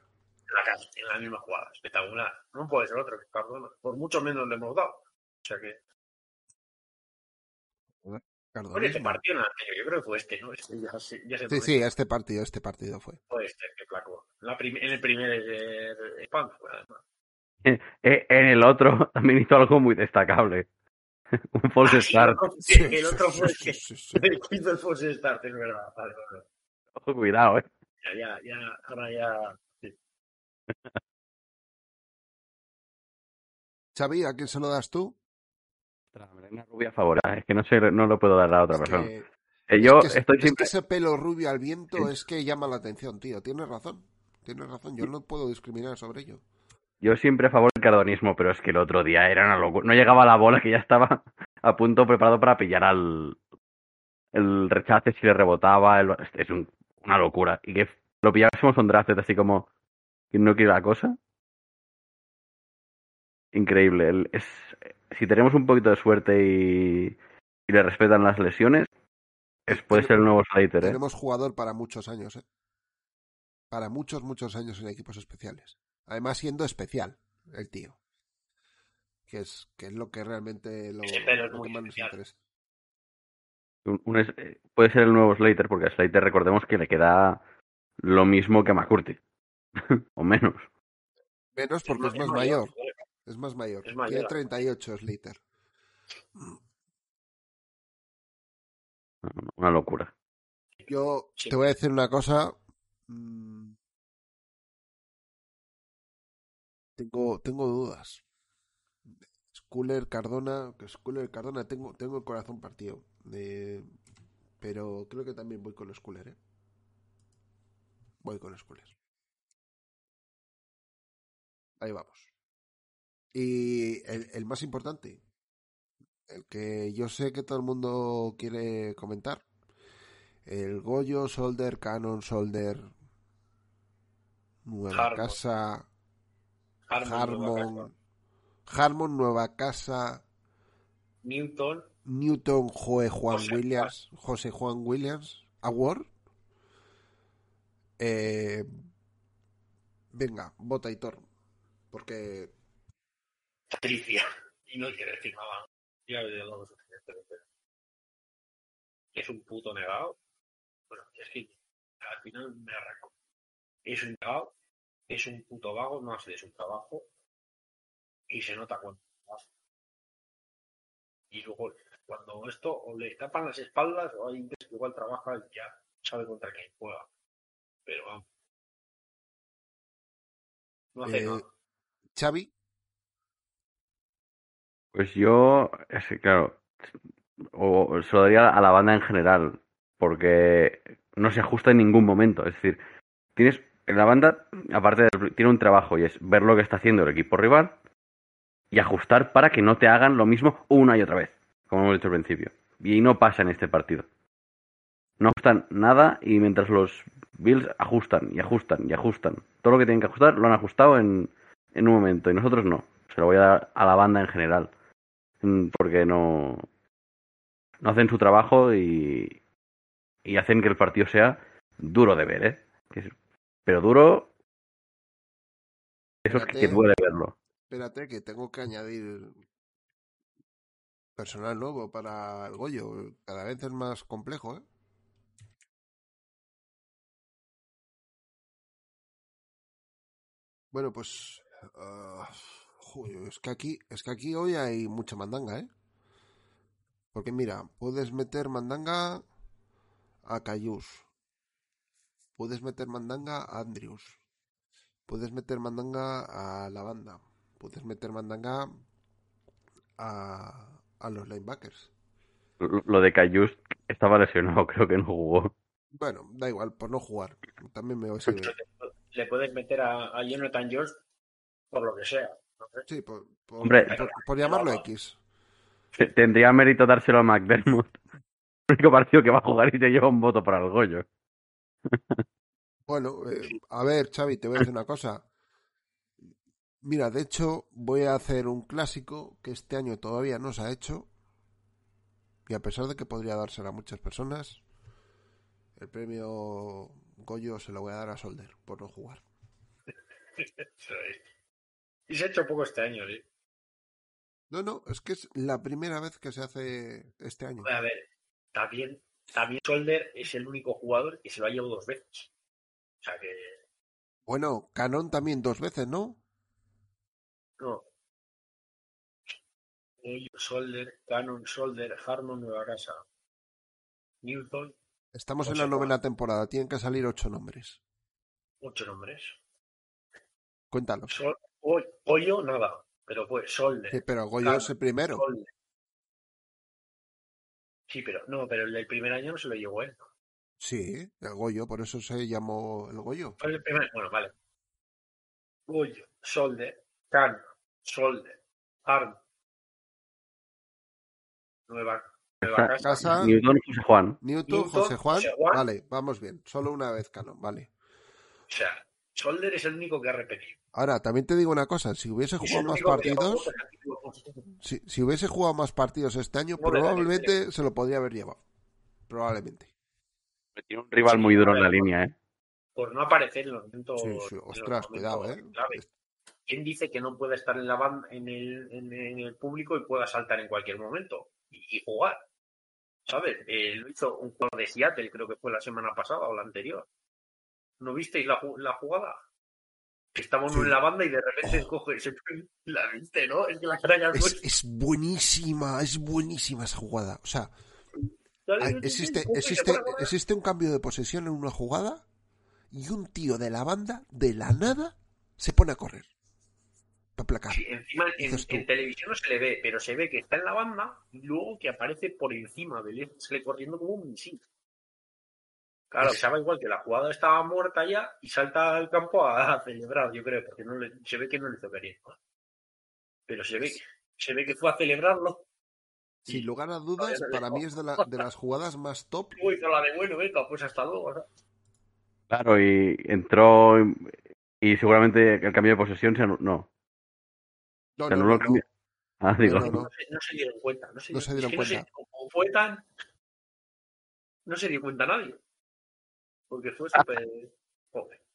en la misma jugada, espectacular. No puede ser otro que Cardona. Por mucho menos le hemos dado. O sea que. Por este partido, yo creo que fue este, ¿no? Este ya, sí, sí, este partido, este partido fue. Fue este, que placó. en el primer eh, spam, además. Eh, en el otro también hizo algo muy destacable. un false ah, start. Sí, el otro fue el que hizo el false start, es verdad. Vale, vale. Ojo, cuidado, eh. Ya, ya, ya, ahora ya. Xavi, ¿a quién se lo das tú? Una rubia favorable, es que no, sé, no lo puedo dar a otra persona. Eh, yo estoy siempre... ese pelo rubio al viento es que llama la atención, tío. Tienes razón. Tienes razón. Yo no puedo discriminar sobre ello. Yo siempre a favor del cardonismo, pero es que el otro día era una locura. No llegaba la bola que ya estaba a punto preparado para pillar al el rechace si le rebotaba. Es una locura. Y que lo pillásemos un draft así como quien no quiere la cosa. Increíble. es, si tenemos un poquito de suerte y, le respetan las lesiones, es, puede ser el nuevo Slater. ¿eh? Tenemos jugador para muchos años. ¿eh? Para muchos, muchos años en equipos especiales. Además, siendo especial, el tío. Que es, que es lo que realmente lo, que más nos interesa. Eh, puede ser el nuevo Slater, porque a Slater recordemos que le queda lo mismo que a McCurty. o menos. Menos porque es, más mayor. Es más mayor. Tiene 38 Slater. Una locura. Yo te voy a decir una cosa. Mm, Tengo, tengo dudas. Schuller, Cardona, que Schuller, Cardona, tengo, tengo el corazón partido. pero creo que también voy con los Schuller, ¿eh? Voy con los Schuller. Ahí vamos. Y el, el, más importante, el que yo sé que todo el mundo quiere comentar. El Goyo, Solder, Canon, Solder, Nueva Casa, Harmon, Harmon, Nueva Casa, Newton, Newton, Joe Juan Williams, José Juan Williams, Award. Eh, venga, vota y porque Patricia. Y no quiere decir nada. Ya es un puto negado. Bueno, es que al final me arranco. Es un negado es un puto vago, no hace de su trabajo. Y se nota cuando y luego cuando esto o le tapan las espaldas o hay que igual trabaja y ya sabe contra quién juega. Pero vamos. No hace eh, Xavi pues yo claro o se lo daría a la banda en general porque no se ajusta en ningún momento es decir tienes la banda, aparte, tiene un trabajo y es ver lo que está haciendo el equipo rival y ajustar para que no te hagan lo mismo una y otra vez, como hemos dicho al principio. Y no pasa en este partido. No ajustan nada y mientras los Bills ajustan y ajustan y ajustan. Todo lo que tienen que ajustar lo han ajustado en, en un momento y nosotros no. Se lo voy a dar a la banda en general. Mm, porque no, no hacen su trabajo y, y hacen que el partido sea duro de ver, ¿eh? Pero duro. Eso es que duele verlo. Espérate, que tengo que añadir personal nuevo para el Goyo. Cada vez es más complejo, ¿eh? Bueno, pues. Uh, es que aquí, es que aquí hoy hay mucha mandanga, ¿eh? Porque mira, puedes meter mandanga a Cayús, Puedes meter mandanga a Andrews. Puedes meter mandanga a la banda. Puedes meter mandanga a, a los linebackers. Lo de Cayus estaba lesionado, creo que no jugó. Bueno, da igual, por no jugar. También me voy a Le puedes meter a, a Jonathan Jones por lo que sea. Sí, por, por, llamarlo X. Tendría mérito dárselo a McDermott. El único partido que va a jugar y te lleva un voto para el Goyo. Bueno, eh, a ver, Xavi, te voy a decir una cosa. Mira, de hecho, voy a hacer un clásico que este año todavía no se ha hecho. Y a pesar de que podría dárselo a muchas personas, el premio Goyo se lo voy a dar a Solder por no jugar. y se ha hecho poco este año, sí. No, no, es que es la primera vez que se hace este año. A ver, también, también Solder es el único jugador que se lo ha llevado dos veces. O sea que. Bueno, Canon también dos veces, ¿no? No. Solder, Canon, Solder, Harmon, Nueva Casa, Newton. Estamos en la novena temporada, tienen que salir ocho nombres. Ocho nombres. Cuéntalos. Sol, Hoyo, nada. Pero pues Solder. Sí, pero Goyo es el primero. Sí, pero no, pero el del primer año no se lo llevó él. Sí, el Goyo, por eso se llamó el Goyo. El primer, bueno, vale. Goyo, Solder, Can, Solder, Arm, Nueva, Nueva casa. casa. Newton, José Juan. Newton, José, Juan. Vale, vamos bien. Solo una vez, Canon, vale. O sea, Solder es el único que ha repetido. Ahora, también te digo una cosa, si hubiese jugado más partidos, si, si, hubiese jugado más partidos este año, probablemente se lo podría haber llevado. Probablemente. Tiene un rival muy duro en la línea, ¿eh? Por no aparecer en los momentos. Sí, sí. Ostras, cuidado, ¿eh? ¿Quién dice que no puede estar en la banda, en el, en, el público y pueda saltar en cualquier momento y, jugar? ¿Sabes? Eh, lo hizo un jugador de Seattle, creo que fue la semana pasada o la anterior. ¿No visteis la, la jugada? Estamos en la banda y de repente oh. coge la viste, ¿no? Es que la cara es, es, buenísima, es buenísima esa jugada. O sea, existe, existe, existe un cambio de posesión en una jugada y un tío de la banda, de la nada, se pone a correr. Para placar. encima en, televisión no se le ve, pero se ve que está en la banda y luego que aparece por encima de él, sale corriendo como un misil. Claro, sabe igual que la jugada estaba muerta ya y salta al campo a, celebrar, yo creo, porque no le, se ve que no le hizo querer. Pero se ve, se ve que fue a celebrarlo. Sin lugar a dudas, para mí es de, de, las jugadas más top. Uy, la de bueno, venga, pues hasta luego. Claro, y entró y seguramente el cambio de posesión se anuló. No. No, se anuló el cambio. Ah, digo. No, se dieron cuenta. No se, no se dieron cuenta. como fue tan. No se dio cuenta nadie porque fue súper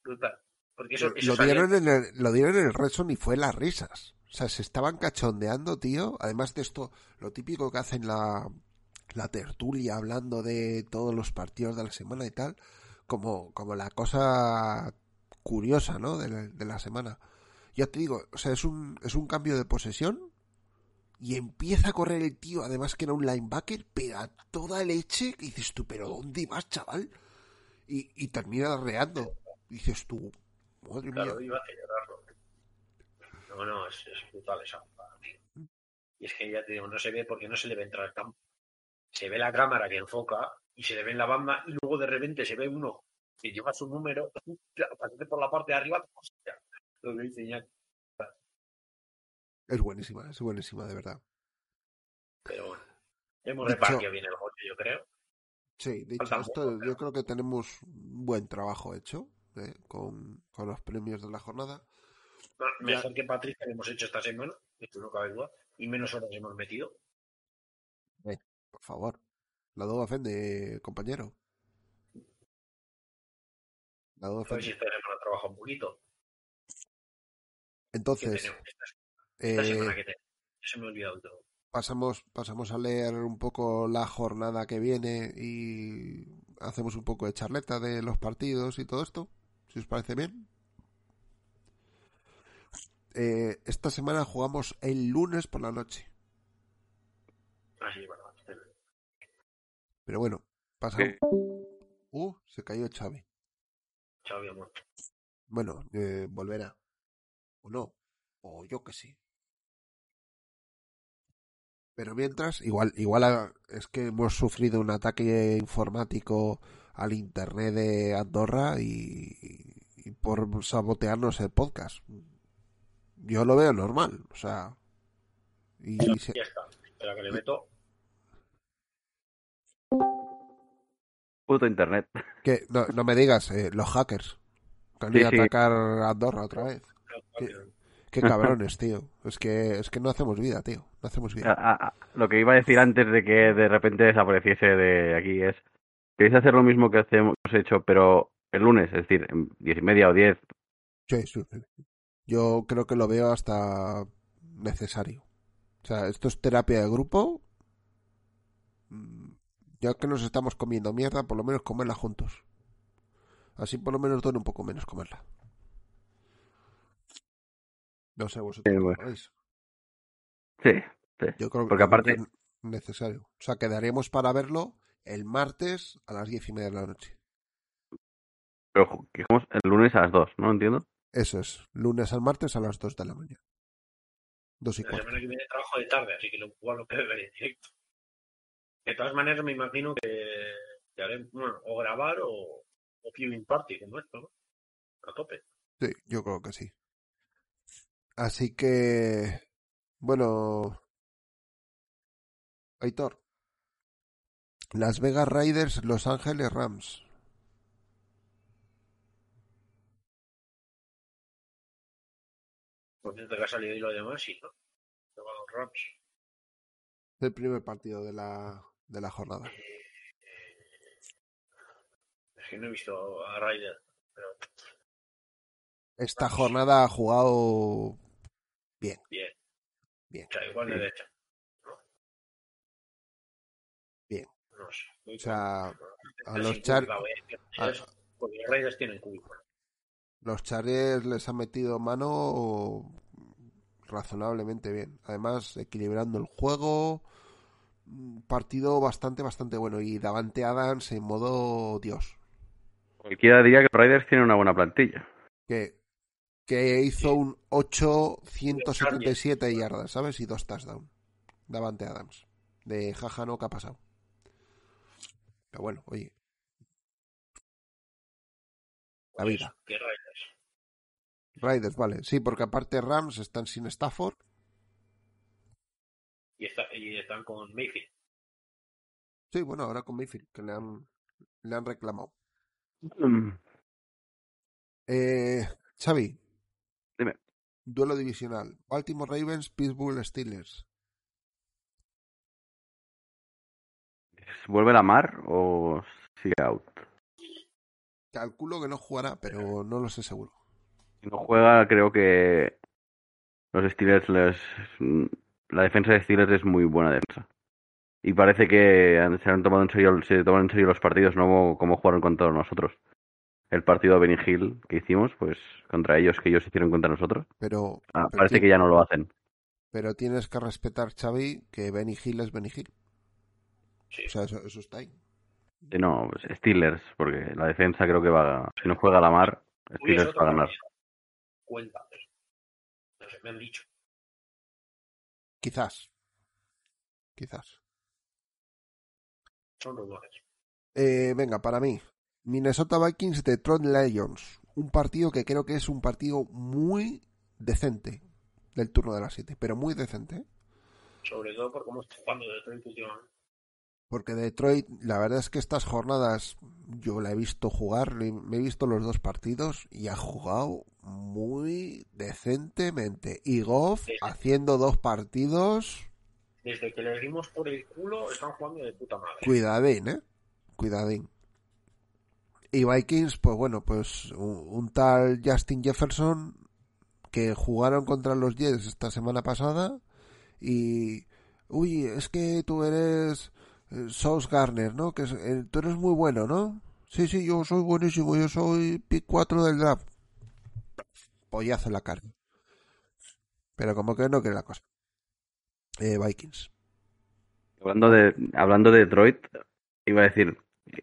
brutal. Porque eso, lo, dieron en el, lo dieron en el Red y fue las risas. O sea, se estaban cachondeando, tío. Además de esto, lo típico que hacen la, la tertulia hablando de todos los partidos de la semana y tal, como, como la cosa curiosa, ¿no? De la, de la semana. Ya te digo, o sea, es un, es un cambio de posesión y empieza a correr el tío, además que era un linebacker, pega toda leche, y dices tú, pero ¿dónde vas, chaval? Y, y termina reando. Dices tú, madre claro, mía. iba a celebrarlo. No, no, es, es brutal esa Y es que ya te digo, no se ve porque no se le ve entrar al campo. Se ve la cámara que enfoca y se le ve en la banda y luego de repente se ve uno que lleva su número, aparece por la parte de arriba, hostia, lo que dice ya. Es buenísima, es buenísima, de verdad. Pero bueno, hemos repartido bien el golpe, yo creo. Sí, dicho esto, yo creo que tenemos un buen trabajo hecho ¿eh? con, los premios de la jornada. mejor que Patricia que hemos hecho esta semana, esto no cabe duda, y menos horas hemos metido. Eh, por favor, la duda ofende, compañero. La duda ofende. A ver si esta semana trabaja un poquito. Entonces, esta, semana eh, que te... se me ha olvidado todo pasamos, pasamos a leer un poco la jornada que viene y hacemos un poco de charleta de los partidos y todo esto, si os parece bien. Eh, esta semana jugamos el lunes por la noche. Ah, Pero bueno, pasamos. Uh, se cayó Xavi. Xavi ha muerto. Bueno, eh, volverá. O no. O yo que sí. Pero mientras, igual, igual es que hemos sufrido un ataque informático al internet de Andorra y, por sabotearnos el podcast. Yo lo veo normal, o sea. Y, ya, está. Espera que le meto. Puto internet. Que no, no me digas, eh, los hackers. Que han atacar Andorra otra vez. Qué cabrones, tío. Es que, es que no hacemos vida, tío. No hacemos vida. lo que iba a decir antes de que de repente desapareciese de aquí es, queréis hacer lo mismo que hemos hecho, pero el lunes, es decir, en diez y media o diez. Sí, sí. Yo creo que lo veo hasta necesario. O sea, esto es terapia de grupo. Mm, ya que nos estamos comiendo mierda, por lo menos comerla juntos. Así por lo menos duele un poco menos comerla. No sé vosotros. Bueno. lo veis. Sí, sí. Yo creo, Porque yo creo aparte- que es necesario. O sea, quedaremos para verlo el martes a las diez y media de la noche. Pero jugamos el lunes a las 2, ¿no? Entiendo. Eso es, lunes al martes a las 2 de la mañana. Dos y La semana que viene trabajo de tarde, así que lo, igual lo que veré en directo. De todas maneras, me imagino que, que haré, bueno, o grabar o, o viewing party como esto, ¿no? A tope. Sí, yo creo que sí. Así que, bueno, Aitor, Las Vegas Raiders, Los Ángeles Rams. Por cierto, que ha salido y lo demás, sí, ¿no? Los Rams. El primer partido de la, de la jornada. Es que no he visto a Ryder, pero Esta jornada ha jugado bien. bien. Bien. O sea, igual Sí. derecha. ¿no? Bien. No sé. Muy O sea, a los Char- culpa, ¿eh? Porque los Raiders tienen culpa. los Chargers les han metido mano razonablemente bien. Además, equilibrando el juego. Partido bastante, bastante bueno. Y Davante Adams en modo Dios. Cualquiera diría que los Raiders tienen una buena plantilla. Que, que hizo un 8, 177 yardas, ¿sabes? Y dos touchdowns. Davante Adams. De jaja, no, ¿qué ha pasado? Pero bueno, oye. La vida. Que Raiders. Raiders, vale. Sí, porque aparte Rams están sin Stafford. Y, está, y están con Mayfield. Sí, bueno, ahora con Mayfield, que le han, le han reclamado. Mm, Eh, Xavi. Dime. Duelo divisional. Baltimore Ravens, Pittsburgh Steelers. ¿Vuelve la mar o sigue out? Calculo que no jugará, pero no lo sé seguro. Si no juega, creo que los Steelers les... La defensa de Steelers es muy buena defensa. Y parece que se han tomado en serio, se toman en serio los partidos, no como, como jugaron contra nosotros. El partido de Benny Hill que hicimos, pues contra ellos, que ellos hicieron contra nosotros. Pero, Ah, pero parece que ya no lo hacen. pero tienes que respetar, Xavi, que Benny Hill es Benny Hill. Sí. O sea, eso, eso está ahí. Sí, No, pues Steelers, porque la defensa creo que va... Si no juega la mar, Uy, Steelers otro va a ganar. Cuenta. No sé, me han dicho. Quizás. Quizás. Son rumores. Eh, venga, para mí. Minnesota Vikings, Detroit Lions. Un partido que creo que es un partido muy decente del turno de las 7, pero muy decente. ¿eh? Sobre todo por cómo está jugando Detroit últimamente. Porque Detroit, la verdad es que estas jornadas yo la he visto jugar, le- me he visto los dos partidos y ha jugado muy decentemente. Y Goff haciendo dos partidos, Desde que les dimos por el culo, están jugando de puta madre. cuidadín, ¿eh? Cuidadín. Y Vikings, pues bueno, pues un, tal Justin Jefferson que jugaron contra los Jets esta semana pasada y... Uy, es que tú eres eh, Sauce Garner, ¿no? Que eh, tú eres muy bueno, ¿no? Sí, sí, yo soy buenísimo, yo soy pick 4 del draft. Pollazo en la cara. Pero como que no quiere la cosa. Eh, Vikings. Hablando de, hablando de Detroit, iba a decir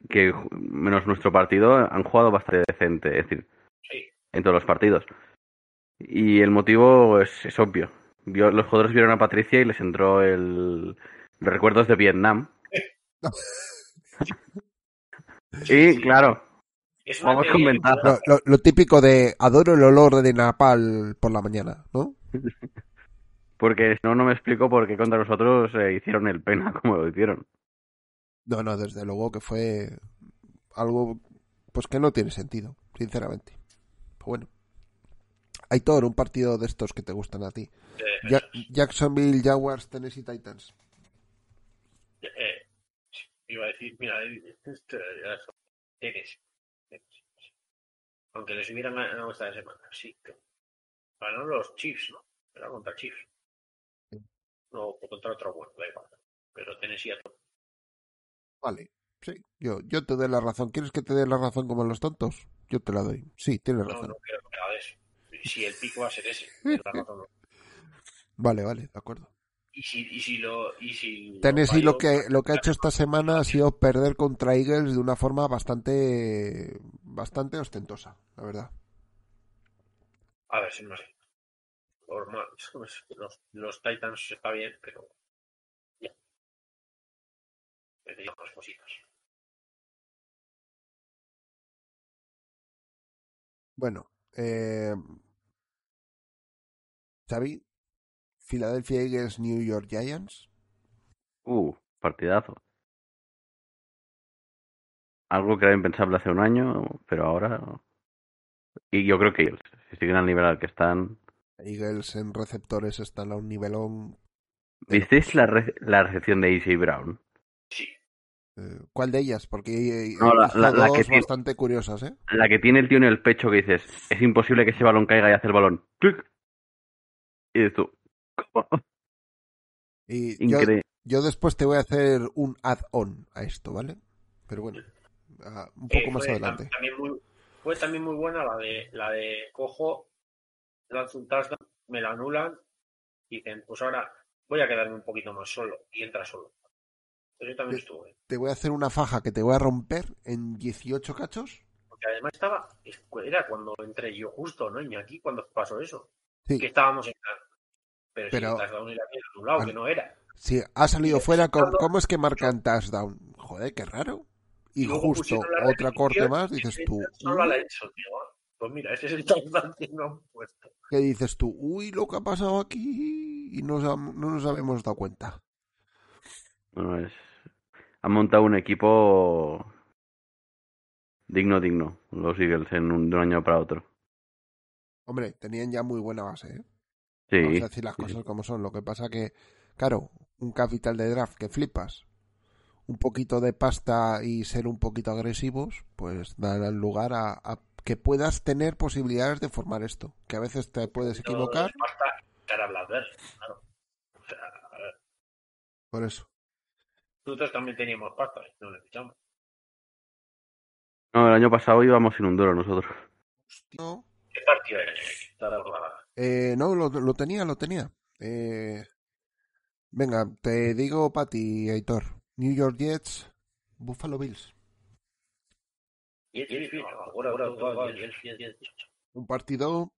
que menos nuestro partido han jugado bastante decente, es decir, Sí. en todos los partidos. Y el motivo es, es obvio. Vio- los jugadores vieron a Patricia y les entró el recuerdos de Vietnam. y claro, Es vamos con ventaja. Lo, lo- lo típico de adoro el olor de napal por la mañana, ¿no? Porque si no, no me explico por qué contra nosotros eh, hicieron el pena como lo hicieron. No, no, desde luego que fue algo pues que no tiene sentido, sinceramente. Pero bueno. Aitor, un partido de estos que te gustan a ti. Ja- Jacksonville, Jaguars, Tennessee Titans. eh, iba a decir, mira, esto ya es- tienes. Aunque les hubieran ganado esta semana, sí. Ganó los Chiefs, ¿no? Era contra Chiefs. No, contra otro bueno, da igual. Pero Tennessee a todo. Vale, sí, yo, yo te doy la razón. ¿Quieres que te dé la razón como los tontos? Yo te la doy. Sí, tienes No, razón. no quiero que me la des. Si el pico va a ser ese. la razón, no. Vale, vale, de acuerdo. Y si, y si lo. Y si Tennessee lo que, lo que ha hecho esta semana ha sido perder contra Eagles de una forma bastante, bastante ostentosa, la verdad. A ver, si no sé. Los, los Titans está bien, pero. Cositas. Bueno, eh, Xavi, Philadelphia Eagles, New York Giants. Uh, partidazo. Algo que era impensable hace un año, pero ahora. Y yo creo que Eagles, si siguen al nivel al que están. Eagles en receptores están a un nivelón. ¿Visteis la, re- la recepción de Easy Brown? Sí. Eh, ¿Cuál de ellas? Porque No, la- la- la dos que tiene- bastante curiosas, ¿eh? La que tiene el tío en el pecho que dices, es imposible que ese balón caiga y hace el balón. ¡clic! Y dices tú, ¿cómo? Y yo, Increíble. yo después te voy a hacer un add-on a esto, ¿vale? Pero bueno, un poco Eh, más fue adelante. tam- También muy, fue también muy buena la de la de cojo, lanzo un touchdown, me la anulan y dicen, pues ahora voy a quedarme un poquito más solo y entra solo. Eso también Sí. estuvo bien. Te voy a hacer una faja que te voy a romper en 18 cachos. Porque además estaba, era cuando entré yo justo, ¿no? Y aquí cuando pasó eso. Sí. Que estábamos en Pero, Pero- si el touchdown era bien anulado, Bueno. que no era. Si ha salido Sí, fuera, ¿cómo, Carlos. cómo es que marcan touchdown? Joder, qué raro. Y justo otra corte más, dices tú, Solo a la Edson, digo, ah, pues mira, ese es el touchdown que no han puesto. ¿qué dices tú? Uy, lo que ha pasado aquí y no, no nos habíamos dado cuenta. Bueno, es... Han montado un equipo digno, digno, los Eagles, en un, de un año para otro. Hombre, tenían ya muy buena base, ¿eh? Sí, Vamos a decir las sí. cosas como son. Lo que pasa que, claro, un capital de draft que flipas, un poquito de pasta y ser un poquito agresivos, pues dan lugar a, a que puedas tener posibilidades de formar esto. Que a veces te puedes equivocar, Basta cara Blackberry, claro. O sea, a ver, por eso. Nosotros también teníamos pasta, y no le fichamos. No, el año pasado íbamos sin un duro nosotros. No, ¿Qué partido es? Está la jugada. eh, no lo, lo tenía, lo tenía. Eh, venga, te digo para ti, Aitor. New York Jets, Buffalo Bills. Un partido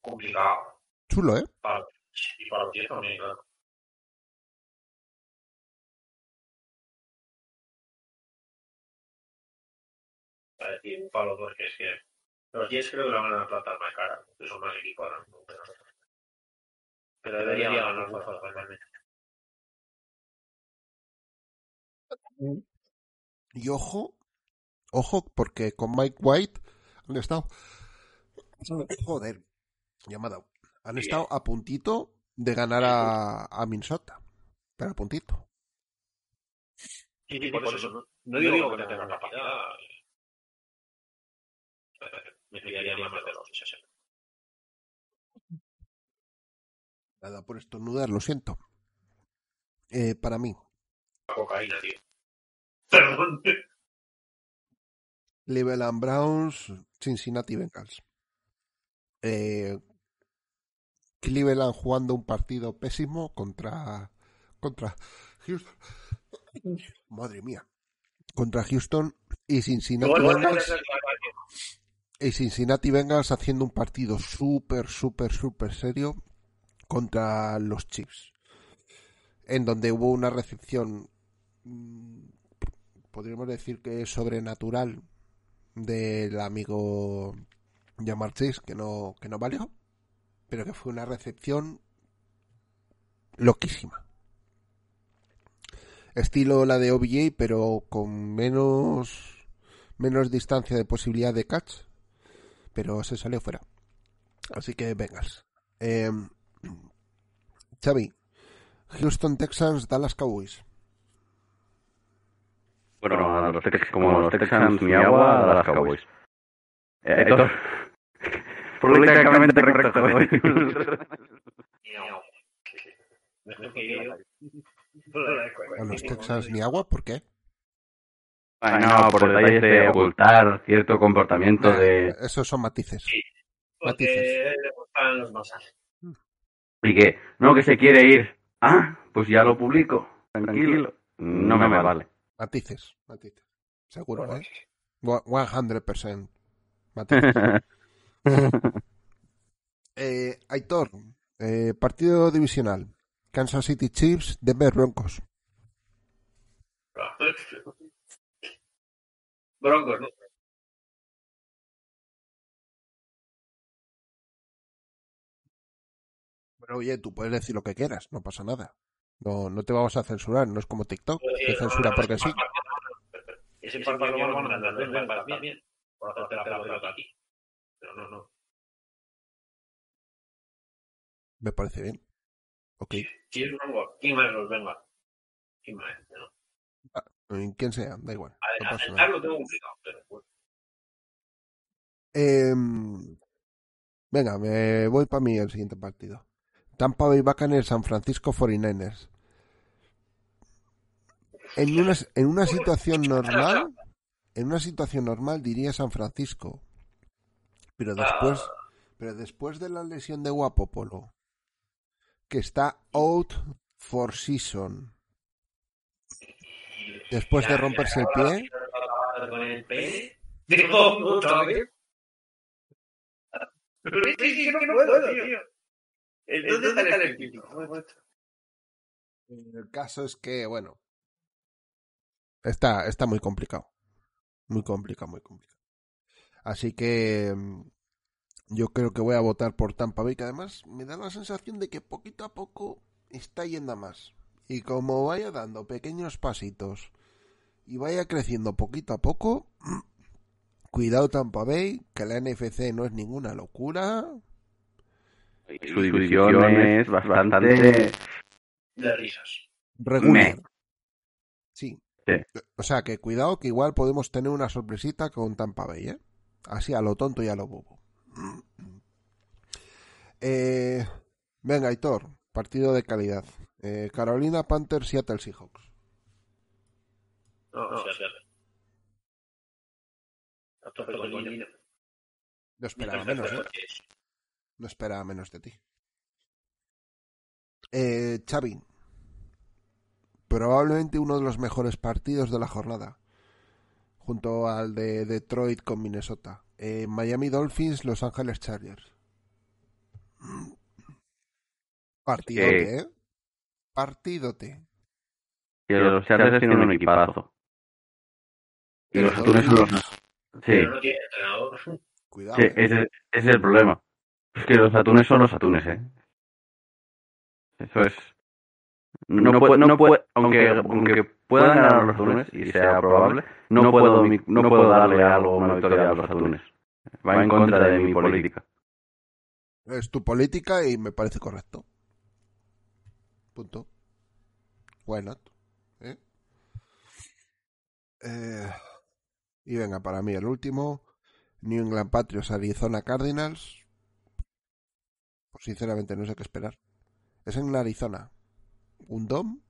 complicado. chulo, ¿eh? Para, y para los Jets también, claro. Para decir, los dos, que es que los Jets creo que lo van a tratar más cara, que son más equipo ahora mismo que nosotros. Pero debería ganar Buffalo, realmente. Y ojo, ojo, porque con Mike White han estado. Joder, dado. Han estado a puntito de ganar a, a Minnesota. Pero a puntito. Sí, sí, por eso no, no digo que no tenga capacidad. Me fiaría más de los 60. Nada por estornudar, lo siento. Eh, para mí, Cocaína, tío. Perdón. Cleveland Browns, Cincinnati Bengals. Eh, Cleveland jugando un partido pésimo contra contra Houston. Madre mía. Contra Houston y Cincinnati Bengals. Y Cincinnati Bengals haciendo un partido súper súper súper serio contra los Chiefs. En donde hubo una recepción mm, podríamos decir que sobrenatural del amigo Jamar Chase que no, que no valió, pero que fue una recepción loquísima. Estilo la de OBJ, pero con menos, menos distancia de posibilidad de catch, pero se salió fuera. Así que vengas. Eh, Xavi, Houston Texans, Dallas Cowboys. Bueno, a los Tex- como los Texans, mi agua, a las Cowboys. Eh, Héctor, políticamente correcto. A los Texas ni agua, ¿por qué? No, por detalles de ocultar cierto comportamiento de... Esos son matices. Sí, Matices. le gustan los masajes. Y que, no, que se quiere ir. Ah, pues ya lo publico. Tranquilo. No me vale. Matices, matices. Seguro, ¿eh? One- 100%. Matices. eh, Aitor, eh, partido divisional. Kansas City Chiefs, Denver Broncos. Broncos, ¿no? Pero oye, tú puedes decir lo que quieras, no pasa nada. No, no te vamos a censurar, no es como TikTok, te censura porque sí. Ese partido lo van a ganar, bien, bien. Por hacerte la pelota aquí. Pero no, no. Me parece bien. Ok. Si es Broncos, ¿quién más los venga? ¿Quién más? No. Eh, Quien sea, da igual. No A pasa aceptar nada. lo tengo complicado, pero bueno. Em, venga, me voy para mí el siguiente partido. Tampa Bay Buccaneers, San Francisco 49ers. En una, en una situación normal, en una situación normal diría San Francisco. Pero después, pero después de la lesión de Guapopolo, que está out for season, después de romperse el pie, Con el pene. Digo, otra vez. Pero es que sí, que no puedo, tío. Entonces está el equipo. El caso es que, bueno, está, está muy complicado. Muy complicado, muy complicado. Así que mm, yo creo que voy a votar por Tampa Bay, que además me da la sensación de que poquito a poco está yendo a más. Y como vaya dando pequeños pasitos y vaya creciendo poquito a poco, cuidado Tampa Bay, que la NFC no es ninguna locura. Su división es bastante... De risas. regular. Me. Sí. Sí. O sea, que cuidado que igual podemos tener una sorpresita con Tampa Bay, ¿eh? Así a lo tonto y a lo bobo. Eh, venga, Aitor, partido de calidad. Eh, Carolina Panthers, Seattle Seahawks. No, no, sí, sí. A tope con el niño. No esperaba menos, ¿eh? No esperaba menos de ti. Eh, Xavi. Probablemente uno de los mejores partidos de la jornada. Junto al de Detroit con Minnesota. Eh, Miami Dolphins, Los Ángeles Chargers. Partidote, ¿eh? Partidote. Que los Chargers tienen un equipazo. Y los Atunes son los... Sí, Pero no tiene entrenador. Cuidado. sí, ¿eh? ese, ese es el problema. Es que los Atunes son los Atunes, ¿eh? Eso es... No puedo, no puedo, aunque, aunque puedan ganar los Atunes, y sea probable, no puedo, mi- no puedo darle algo una victoria a los Atunes. Va en contra de mi política. Es tu política y me parece correcto. Punto. Why not? ¿Eh? Eh, y venga, para mí el último. New England Patriots, Arizona Cardinals. Pues sinceramente no sé qué esperar. Es en Arizona. ¿Un dom?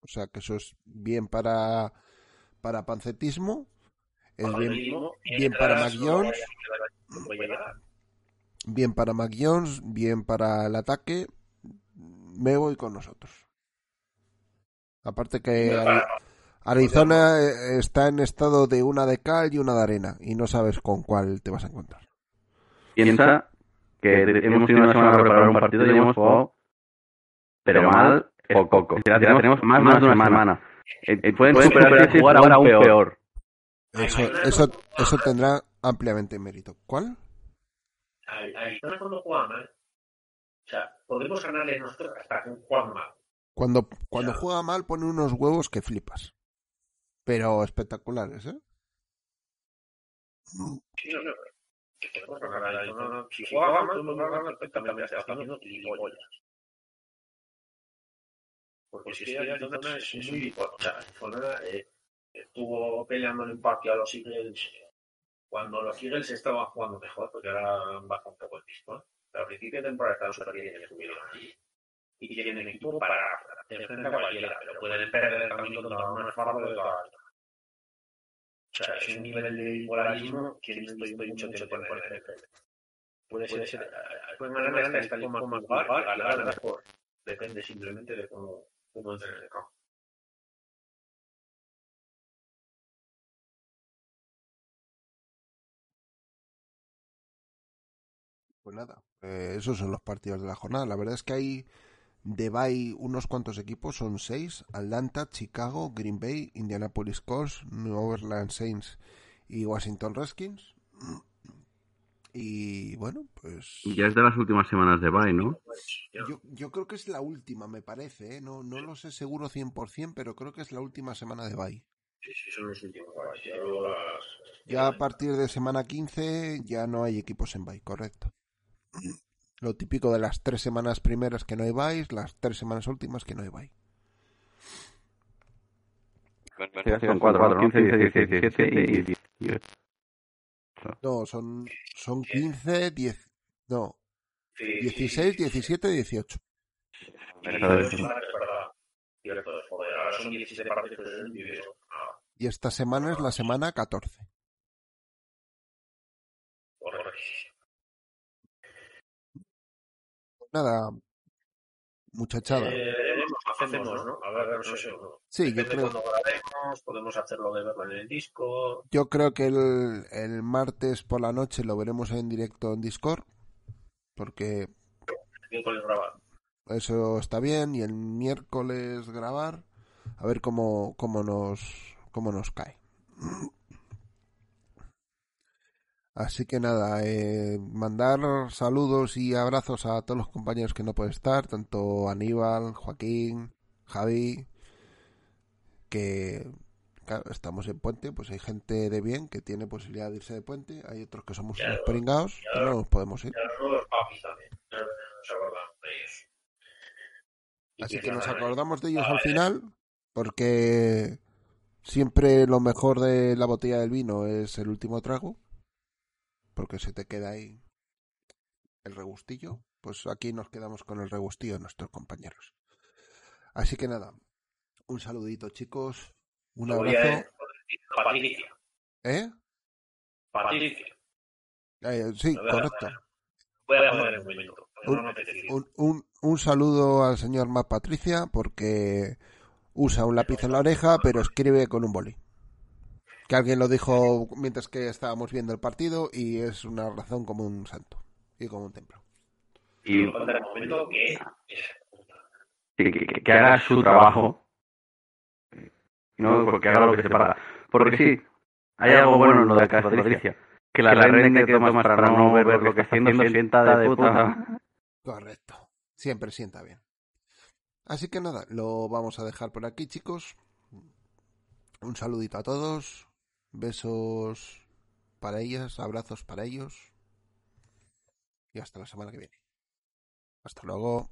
O sea que eso es bien para, para pancetismo. Es bien, bien para Mac Jones. bien para Mac Jones, bien para el ataque. Me voy con nosotros. Aparte que Ari- Arizona eh, está en estado de una de cal y una de arena y no sabes con cuál te vas a encontrar. Piensa que hemos tenido una semana para preparar un partido y hemos jugado, pero mal, poco. Ya tenemos más, más de una semana. Eh, eh, pueden superarse y jugar aún peor. Eso, eso, eso tendrá ampliamente mérito. ¿Cuál? Arizona cuando juega mal. O sea, podemos ganarle nosotros hasta que juegan mal. Cuando, cuando Ya. juega mal pone unos huevos que flipas. Pero espectaculares, ¿eh? Sí, no, no. Que podemos ganar Arizona, no. Si juega mal, podemos ganar perfectamente hasta haciendo gilipollas. Porque si es que Arizona es muy... O sea, eh, estuvo peleando el empate a los Eagles cuando los Eagles estaban jugando mejor, porque un poco el piso, pero al principio de temporada estaban súper bien y tienen equipo para hacer frente a cualquiera, pero pueden perder también contra una fardo de toda la vida. O sea, es un nivel de igualarismo que no estoy mucho tiempo en poner frente. Puede ser, ser pueden ganar hasta el como lugar, ganar mejor. Depende simplemente de cómo, cómo entren en el campo. Pues nada, eh, esos son los partidos de la jornada. La verdad es que hay de bye unos cuantos equipos, son seis: Atlanta, Chicago, Green Bay, Indianapolis Colts, New Orleans Saints y Washington Redskins. Y bueno, pues. Ya es de las últimas semanas de bye, ¿no? Yo, yo creo que es la última, me parece, ¿eh? No, no lo sé seguro 100%, pero creo que es la última semana de bye. Sí, sí, son los últimos. Ya, las... Ya a partir de semana 15 ya no hay equipos en bye, correcto. Lo típico de las tres semanas primeras que no hay bye, las tres semanas últimas que no hay bye. Son cuatro, cuatro, 15, 16, 17 y 18. No, son, son 15, 10. No, Sí, 16, 17, 18. Sí, es verdad. Cierto, joder, ahora son 17 partidos en vídeo. Ah, Y esta semana es la semana 14. correcto. Nada, muchachada. Eh, veremos, hacemos, ¿no? A ver, no sé. ¿no? Sí, yo creo, cuando grabemos, podemos hacerlo de verlo en el disco. yo creo que el, el martes por la noche lo veremos en directo en Discord. Porque Miércoles grabar. eso está bien. Y el miércoles grabar. A ver cómo, cómo, nos, cómo nos cae. Así que nada, eh, mandar saludos y abrazos a todos los compañeros que no pueden estar, tanto Aníbal, Joaquín, Javi, que claro, estamos en puente, pues hay gente de bien que tiene posibilidad de irse de puente, hay otros que somos unos pringados, que no nos podemos ir. Y a los nuevos papis también. No nos acordamos de ellos. Y Así que nos acordamos de ellos al final, porque siempre lo mejor de la botella del vino es el último trago, porque se te queda ahí el regustillo. Pues aquí nos quedamos con el regustillo de nuestros compañeros. Así que nada, un saludito chicos, un abrazo. Patricia. ¿Eh? Patricia. Eh, sí, correcto. Voy a poner un minuto. Un-. Un, un, un saludo al señor Matt Patricia porque usa un lápiz en la oreja pero escribe con un boli. Que alguien lo dijo mientras que estábamos viendo el partido y es una razón como un santo y como un templo. Y Contra el momento que que, que- que haga su trabajo. No, porque haga lo que se paga. Porque sí, hay algo bueno en lo de Casa Patricia. Que la renta que tomas para no ver lo que está haciendo sienta de puta. Correcto. Siempre sienta bien. Así que nada, lo vamos a dejar por aquí chicos. Un saludito a todos. Besos para ellas, abrazos para ellos. Y hasta la semana que viene. Hasta luego.